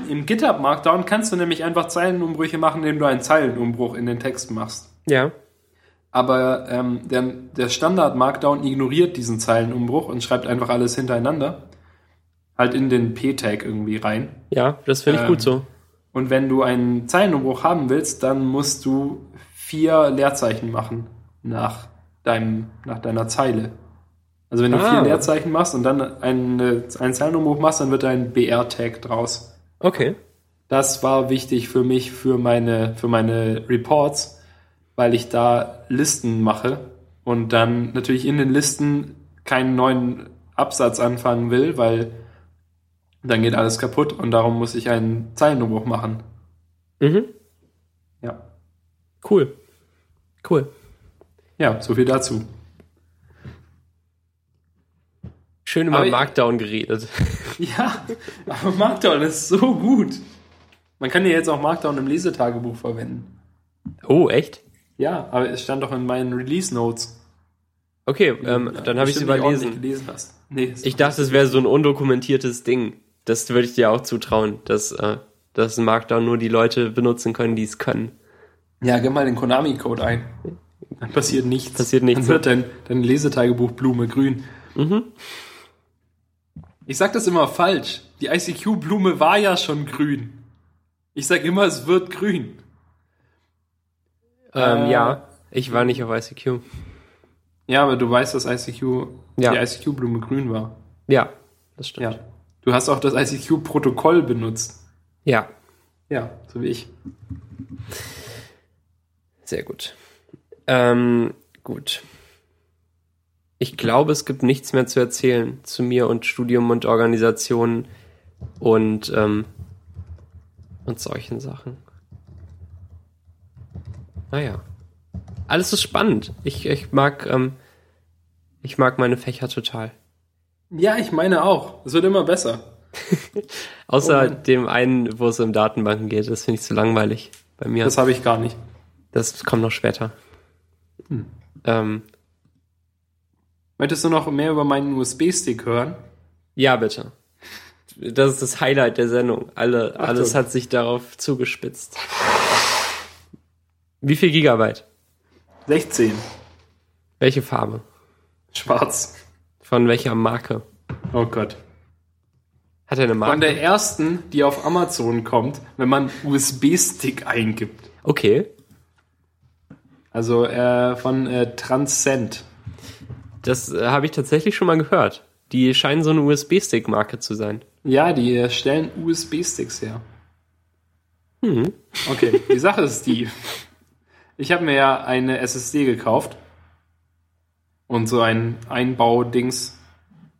Im GitHub Markdown kannst du nämlich einfach Zeilenumbrüche machen, indem du einen Zeilenumbruch in den Text machst. Ja. Aber ähm, der, der Standard Markdown ignoriert diesen Zeilenumbruch und schreibt einfach alles hintereinander. Halt in den P-Tag irgendwie rein. Ja, das finde ich Ähm, gut so. Und wenn du einen Zeilenumbruch haben willst, dann musst du vier Leerzeichen machen nach deinem, nach deiner Zeile. Also wenn du Ah. vier Leerzeichen machst und dann eine, einen Zeilenumbruch machst, dann wird da ein BR-Tag draus. Okay. Das war wichtig für mich, für meine, für meine Reports, weil ich da Listen mache und dann natürlich in den Listen keinen neuen Absatz anfangen will, weil dann geht alles kaputt und darum muss ich einen Zeilenumbruch machen. Mhm. Ja. Cool. Cool. Ja, so viel dazu. Schön über Aber- Markdown geredet. [LAUGHS] Ja, aber Markdown ist so gut. Man kann ja jetzt auch Markdown im Lesetagebuch verwenden. Oh, echt? Ja, aber es stand doch in meinen Release Notes. Okay, ähm, dann habe ich es überlesen. gelesen hast. Nee, Ich dachte, es wäre so ein undokumentiertes Ding. Das würde ich dir auch zutrauen, dass, äh, dass Markdown nur die Leute benutzen können, die es können. Ja, gib mal den Konami-Code ein. Dann passiert nichts. Passiert nichts. Dann wird dein, dein Lesetagebuch Blume grün. Mhm. Ich sag das immer falsch. Die ICQ-Blume war ja schon grün. Ich sag immer, es wird grün. Ähm, Äh, ja, ich war nicht auf ICQ. Ja, aber du weißt, dass ICQ, Ja. die ICQ-Blume grün war. Ja, das stimmt. Ja. Du hast auch das ICQ-Protokoll benutzt. ja, Ja, so wie ich. sehr gut. Ähm, gut. Ich glaube, es gibt nichts mehr zu erzählen zu mir und Studium und Organisation und, ähm, und solchen Sachen. Naja. Alles ist spannend. Ich, ich mag, ähm, ich mag meine Fächer total. Ja, ich meine auch. Es wird immer besser. [LAUGHS] Außer Oh dem einen, wo es um Datenbanken geht. Das finde ich zu langweilig bei mir. Das habe ich gar nicht. Das kommt noch später. Hm. Ähm, Möchtest du noch mehr über meinen USB-Stick hören? ja, bitte. Das ist das Highlight der Sendung. Alle, Achtung. alles hat sich darauf zugespitzt. Wie viel Gigabyte? 16. Welche Farbe? Schwarz. Von welcher Marke? Oh Gott. Hat er eine Von Marke? der ersten, die auf Amazon kommt, wenn man USB-Stick eingibt. Okay. Also äh, von äh, Transcend. Das äh, habe ich tatsächlich schon mal gehört. Die scheinen so eine USB-Stick-Marke zu sein. Ja, die äh, stellen USB-Sticks her. Hm. Okay, die Sache ist die. Ich habe mir ja eine SSD gekauft. Und so ein Einbaudings.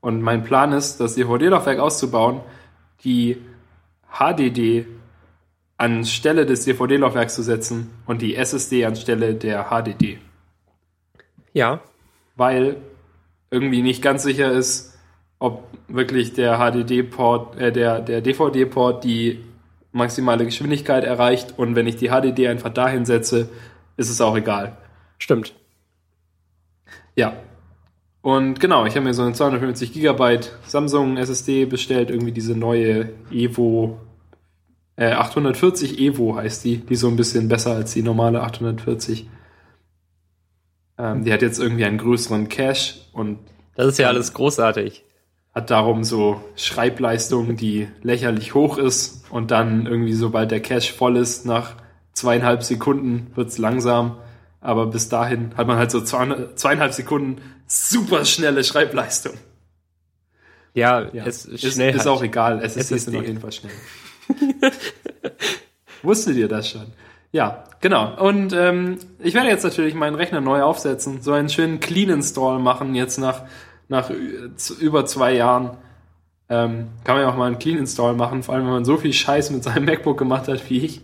Und mein Plan ist, das DVD-Laufwerk auszubauen, die HDD anstelle des DVD-Laufwerks zu setzen und die SSD anstelle der HDD. Ja. Weil irgendwie nicht ganz sicher ist, ob wirklich der HDD-Port, äh, der, der DVD-Port die maximale Geschwindigkeit erreicht und wenn ich die HDD einfach dahin setze, ist es auch egal. Stimmt. Ja. Und genau, ich habe mir so eine 250 Gigabyte Samsung SSD bestellt, irgendwie diese neue Evo, äh, 840 Evo heißt die, die so ein bisschen besser als die normale 840. Ähm, die hat jetzt irgendwie einen größeren Cache und Das ist ja alles großartig. hat darum so Schreibleistung, die lächerlich hoch ist und dann irgendwie, sobald der Cache voll ist, nach zweieinhalb Sekunden wird's langsam, aber bis dahin hat man halt so zwei- zweieinhalb Sekunden super schnelle Schreibleistung. Ja, Ja. es ist, ist schnell. ist halt. auch egal, es ist SSD. auf jeden Fall schnell. [LAUGHS] Wusstet ihr das schon? Ja, genau. Und ähm, ich werde jetzt natürlich meinen Rechner neu aufsetzen, so einen schönen Clean Install machen, jetzt nach, nach über zwei Jahren. Ähm, kann man ja auch mal einen Clean Install machen, vor allem wenn man so viel Scheiß mit seinem MacBook gemacht hat wie ich.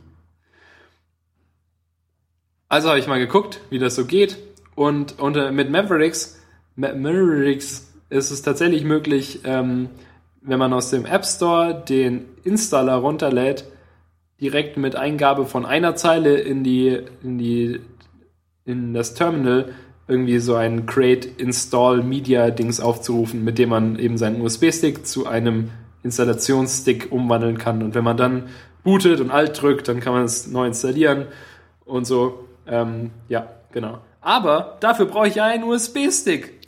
Also habe ich mal geguckt, wie das so geht. Und unter, mit Mavericks, Ma Mavericks ist es tatsächlich möglich, ähm, wenn man aus dem App Store den Installer runterlädt, direkt mit Eingabe von einer Zeile in die, in die, in das Terminal irgendwie so ein Create Install Media Dings aufzurufen, mit dem man eben seinen USB-Stick zu einem Installationsstick umwandeln kann. Und wenn man dann bootet und Alt drückt, dann kann man es neu installieren und so. Ähm, ja, genau. Aber dafür brauche ich einen USB-Stick.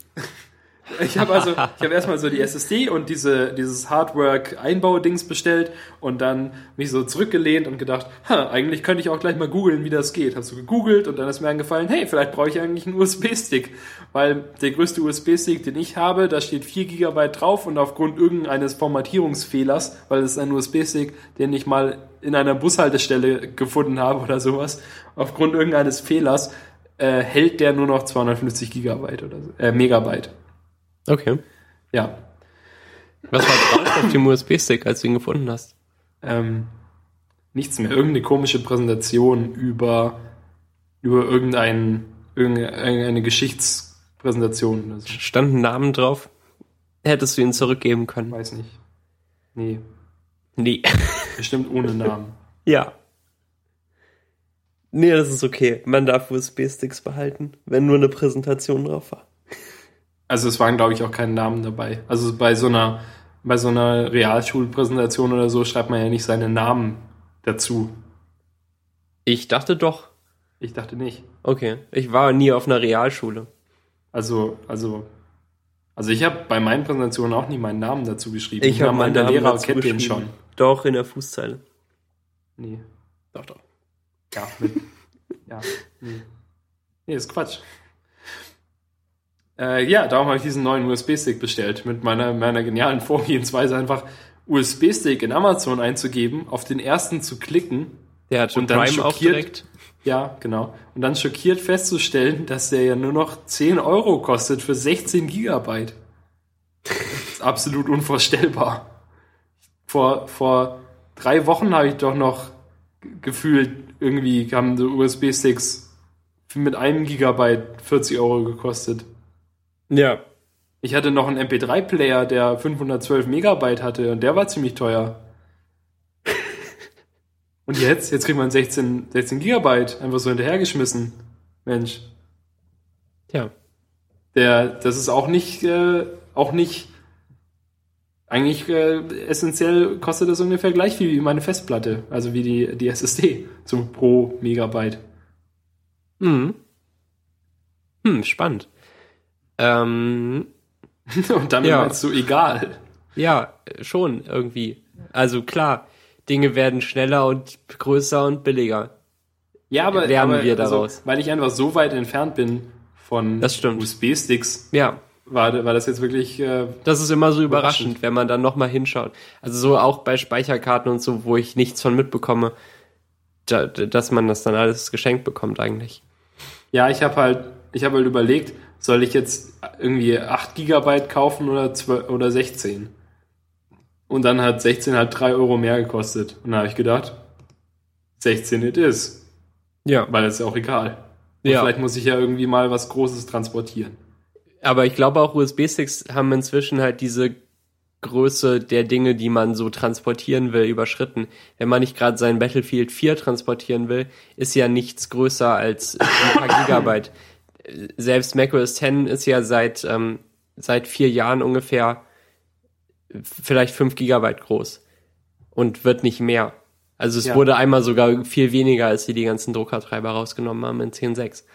Ich habe also, ich habe erstmal so die SSD und diese, dieses Hardwork-Einbau-Dings bestellt und dann mich so zurückgelehnt und gedacht, eigentlich könnte ich auch gleich mal googeln, wie das geht. Hab so gegoogelt und dann ist mir eingefallen, hey, vielleicht brauche ich eigentlich einen USB-Stick, weil der größte USB-Stick, den ich habe, da steht 4 GB drauf und aufgrund irgendeines Formatierungsfehlers, weil es ist ein USB-Stick, den ich mal in einer Bushaltestelle gefunden habe oder sowas, aufgrund irgendeines Fehlers äh, hält der nur noch 250 Gigabyte oder so, äh, Megabyte. Okay. Ja. Was war drauf auf dem USB-Stick, als du ihn gefunden hast? Ähm, nichts mehr. Irgendeine komische Präsentation über, über irgendein, irgendeine Geschichtspräsentation oder so. Stand ein Namen drauf? Hättest du ihn zurückgeben können? Weiß nicht. Nee, Nee. [LAUGHS] bestimmt ohne Namen. Ja. Nee, das ist okay. Man darf USB-Sticks behalten, wenn nur eine Präsentation drauf war. Also es waren, glaube ich, auch keine Namen dabei. Also bei so einer, bei so einer Realschulpräsentation oder so schreibt man ja nicht seine Namen dazu. Ich dachte doch. Ich dachte nicht. Okay. Ich war nie auf einer Realschule. Also, also, also ich habe bei meinen Präsentationen auch nie meinen Namen dazu geschrieben. Ich habe meinen Namen Lehrer kennt den schon. Doch, in der Fußzeile. Nee. Doch, doch. Ja, mit, ja. Nee. nee, ist Quatsch. Äh, ja, darum habe ich diesen neuen USB-Stick bestellt. Mit meiner, meiner genialen Vorgehensweise einfach USB-Stick in Amazon einzugeben, auf den ersten zu klicken. Der hat schon Und dann Prime auch schockiert- direkt. Ja, genau. Und dann schockiert festzustellen, dass der ja nur noch 10 Euro kostet für 16 Gigabyte. Das ist absolut unvorstellbar. Vor, vor drei Wochen habe ich doch noch gefühlt, irgendwie haben die USB-Sticks mit einem Gigabyte 40 Euro gekostet. Ja. Ich hatte noch einen MP3-Player, der 512 Megabyte hatte und der war ziemlich teuer. [LAUGHS] Und jetzt? Jetzt kriegt man 16, 16 Gigabyte einfach so hinterhergeschmissen. Mensch. Ja. Der, das ist auch nicht, äh, auch nicht, eigentlich äh, essentiell kostet das ungefähr gleich viel wie meine Festplatte, also wie die, die SSD, so pro Megabyte. Hm. Hm, spannend. Ähm, [LAUGHS] Und damit Ja. meinst du egal. ja, schon irgendwie. Also klar, Dinge werden schneller und größer und billiger. Ja, aber, Lernen aber wir daraus. weil ich einfach so weit entfernt bin von. USB-Sticks, Ja, war, war das jetzt wirklich, äh, das ist immer so überraschend, Überraschend. wenn man dann nochmal hinschaut. Also so auch bei Speicherkarten und so, wo ich nichts von mitbekomme, da, dass man das dann alles geschenkt bekommt eigentlich. ja, ich habe halt, ich habe halt überlegt, soll ich jetzt irgendwie 8 Gigabyte kaufen oder 12, oder 16? Und dann hat 16 halt 3 Euro mehr gekostet. Und da habe ich gedacht, 16 it is. Ja. Weil das ist ja auch egal. Und Ja. vielleicht muss ich ja irgendwie mal was Großes transportieren. Aber ich glaube auch USB-Sticks haben inzwischen halt diese Größe der Dinge, die man so transportieren will, überschritten. Wenn man nicht gerade sein Battlefield 4 transportieren will, ist ja nichts größer als ein paar [COUGHS] Gigabyte. Selbst macOS 10 ist ja seit, ähm, seit vier Jahren ungefähr vielleicht fünf Gigabyte groß und wird nicht mehr. Also es Ja. wurde einmal sogar viel weniger, als sie die ganzen Druckertreiber rausgenommen haben in 10.6.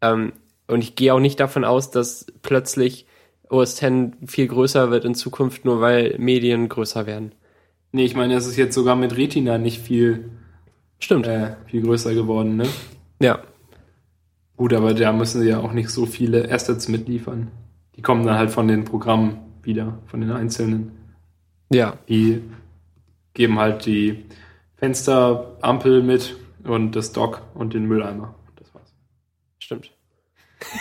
Ähm, und ich gehe auch nicht davon aus, dass plötzlich OS X viel größer wird in Zukunft, nur weil Medien größer werden. Nee, ich meine, es ist jetzt sogar mit Retina nicht viel, Stimmt. äh, viel größer geworden, ne? Ja. Gut, aber da müssen sie ja auch nicht so viele Assets mitliefern. Die kommen dann halt von den Programmen wieder, von den einzelnen. Ja. Die geben halt die Fensterampel mit und das Dock und den Mülleimer. Das war's. Stimmt. [LAUGHS]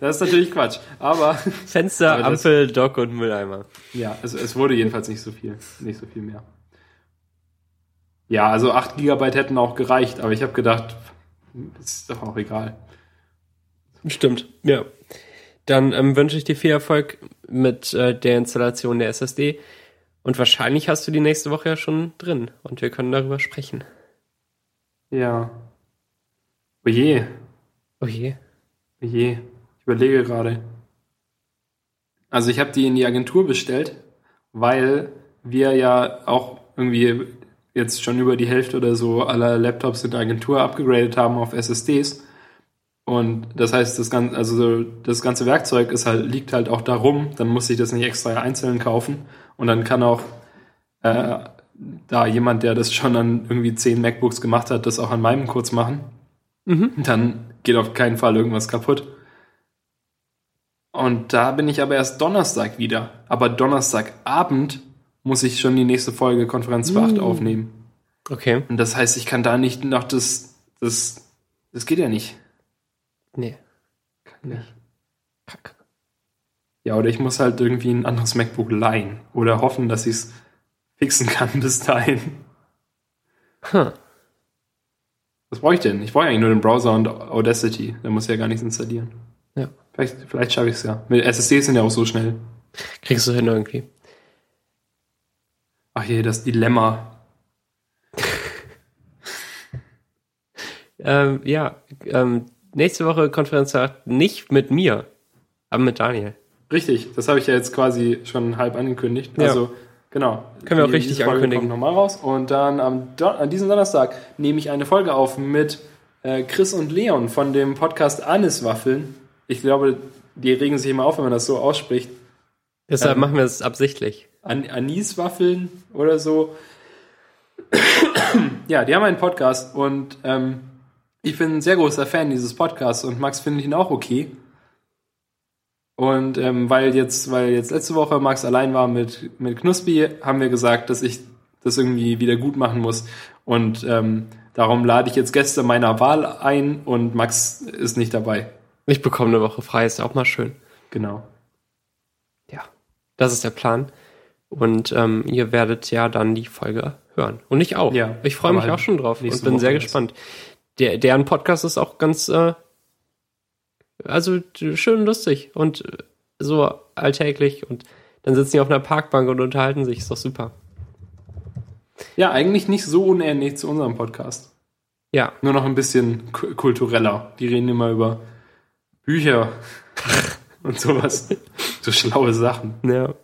Das ist natürlich Quatsch, aber Fenster, Aber das- Ampel, Dock und Mülleimer. ja, es, es wurde jedenfalls nicht so viel, nicht so viel mehr. Ja, also 8 GB hätten auch gereicht, aber ich habe gedacht, ist doch auch egal. Stimmt. Ja. Dann ähm, wünsche ich dir viel Erfolg mit äh, der Installation der SSD. Und wahrscheinlich hast du die nächste Woche ja schon drin und wir können darüber sprechen. Ja. Oje, Oh je. oje. Ich überlege gerade. Also ich habe die in die Agentur bestellt, weil wir ja auch irgendwie jetzt schon über die Hälfte oder so aller Laptops in der Agentur abgegradet haben auf SSDs. Und das heißt, das ganze, also so das ganze Werkzeug ist halt, liegt halt auch darum, dann muss ich das nicht extra einzeln kaufen. Und dann kann auch äh, da jemand, der das schon an irgendwie zehn MacBooks gemacht hat, das auch an meinem kurz machen. Mhm. Dann geht auf keinen Fall irgendwas kaputt. Und da bin ich aber erst Donnerstag wieder. Aber Donnerstagabend muss ich schon die nächste Folge Konferenz für 8 Mm. aufnehmen. Okay. Und das heißt, ich kann da nicht noch das, das, das geht ja nicht. Nee. Kann nicht. Ja, oder ich muss halt irgendwie ein anderes MacBook leihen. Oder hoffen, dass ich es fixen kann [LAUGHS] bis dahin. Huh. Was brauche ich denn? Ich brauche eigentlich nur den Browser und Audacity. Da muss ich ja gar nichts installieren. Ja. Vielleicht, vielleicht schaffe ich es ja. Mit SSDs sind ja auch so schnell. Kriegst du hin irgendwie. Ach je, das Dilemma. [LAUGHS] Ähm, ja, ähm, nächste Woche Konferenz nicht mit mir, aber mit Daniel. Richtig, das habe ich ja jetzt quasi schon halb angekündigt. Ja. Also, genau. Können wir auch richtig Folge ankündigen. Kommt nochmal raus. Und dann am Don an diesem Donnerstag nehme ich eine Folge auf mit äh, Chris und Leon von dem Podcast Aniswaffeln. Ich glaube, die regen sich immer auf, wenn man das so ausspricht. Deshalb Ähm. machen wir es absichtlich. An Aniswaffeln oder so. [CLEARS THROAT] ja, die haben einen Podcast und ähm, ich bin ein sehr großer Fan dieses Podcasts und Max findet ihn auch okay. Und ähm, weil jetzt, weil jetzt letzte Woche Max allein war mit, mit Knuspi, haben wir gesagt, dass ich das irgendwie wieder gut machen muss. Und ähm, darum lade ich jetzt Gäste meiner Wahl ein und Max ist nicht dabei. Ich bekomme eine Woche frei, ist auch mal schön. Genau. Ja, das ist der Plan. Und ähm, ihr werdet ja dann die Folge hören. Und ich auch. Ja, ich freue mich halt auch schon drauf und bin Woche sehr erst. gespannt. Der, deren Podcast ist auch ganz, äh, also schön lustig und äh, so alltäglich. Und dann sitzen die auf einer Parkbank und unterhalten sich. Ist doch super. Ja, eigentlich nicht so unähnlich zu unserem Podcast. Ja, Nur noch ein bisschen ku- kultureller. Die reden immer über Bücher [LAUGHS] und sowas. So schlaue Sachen. ja.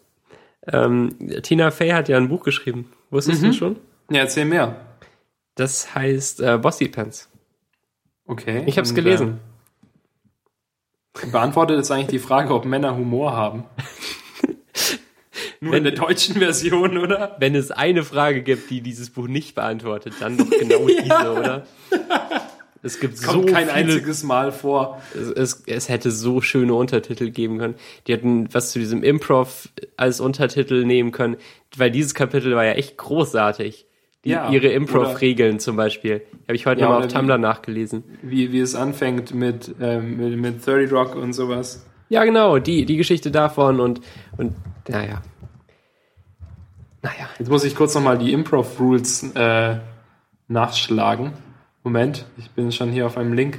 Ähm, Tina Fey hat ja ein Buch geschrieben. Wusstest Mhm. du schon? Ja, erzähl mehr. Das heißt äh, Bossy Pants. Okay. Ich hab's Und, gelesen. Äh, beantwortet jetzt eigentlich die Frage, ob Männer Humor haben. [LAUGHS] Nur in der deutschen Version, oder? Wenn es eine Frage gibt, die dieses Buch nicht beantwortet, dann doch genau [LAUGHS] diese, oder? Es gibt Kommt so kein viele, einziges Mal vor. es, es, es hätte so schöne Untertitel geben können. Die hätten was zu diesem Improv als Untertitel nehmen können, weil dieses Kapitel war ja echt großartig. Die, Ja, ihre Improv-Regeln zum Beispiel. Habe ich heute Ja, nochmal auf oder wie- Tumblr nachgelesen. Wie, wie es anfängt mit, ähm, mit, mit 30 Rock und sowas. Ja, genau, die, die Geschichte davon und, und naja. Naja. Jetzt muss ich kurz nochmal die Improv-Rules äh, nachschlagen. Moment, ich bin schon hier auf einem Link.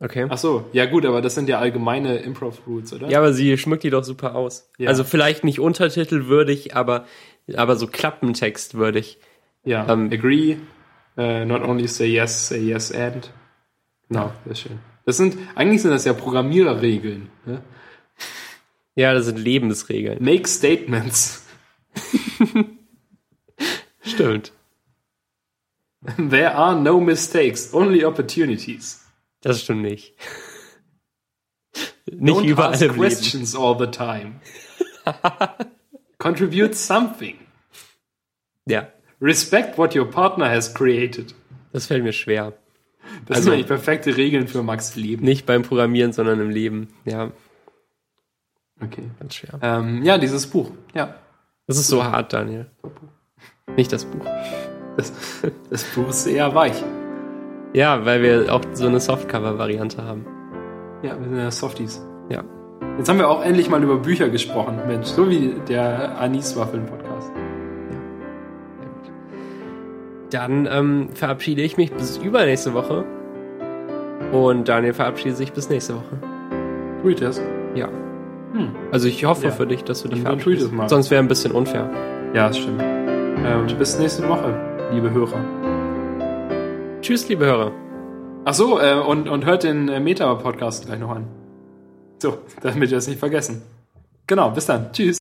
Okay. Ach so, ja gut, aber das sind ja allgemeine Improv-Rules, oder? Ja, aber sie schmückt die doch super aus. Ja. Also vielleicht nicht untertitelwürdig, aber, aber so Klappentextwürdig. Ja, Ähm, agree, äh, not only say yes, say yes and. Genau, sehr schön. Das sind, eigentlich sind das ja Programmiererregeln. Ne? Ja, das sind Lebensregeln. Make statements. [LAUGHS] Stimmt. [LAUGHS] There are no mistakes, only opportunities. Das stimmt nicht. [LAUGHS] Nicht Don't überall ask questions all the time. [LAUGHS] Contribute something. Ja, Respect what your partner has created. das fällt mir schwer. Das Also- sind eigentlich perfekte Regeln für Max Leben. Nicht beim Programmieren, sondern im Leben. Ja, Okay. ganz schwer. Ähm, ja, dieses Buch. Ja. Das ist so hart, Daniel. Nicht das Buch. Das, das Buch ist eher weich. Ja, weil wir auch so eine Softcover-Variante haben. Ja, wir sind ja Softies. Ja. Jetzt haben wir auch endlich mal über Bücher gesprochen, Mensch. So wie der Anis-Waffeln-Podcast. Dann ähm, verabschiede ich mich bis übernächste Woche. Und Daniel verabschiedet sich bis nächste Woche. Tu ich das? Ja. Hm. Also ich hoffe Ja. für dich, dass du dich Dann- verabschiedest. Sonst wäre ein bisschen unfair. Ja, das stimmt. Ähm, bis nächste Woche, liebe Hörer. Tschüss, liebe Hörer. Ach so, äh, und, und hört den äh, Meta-Podcast gleich noch an. So, [LAUGHS] damit wir es nicht vergessen. Genau, bis dann. Tschüss.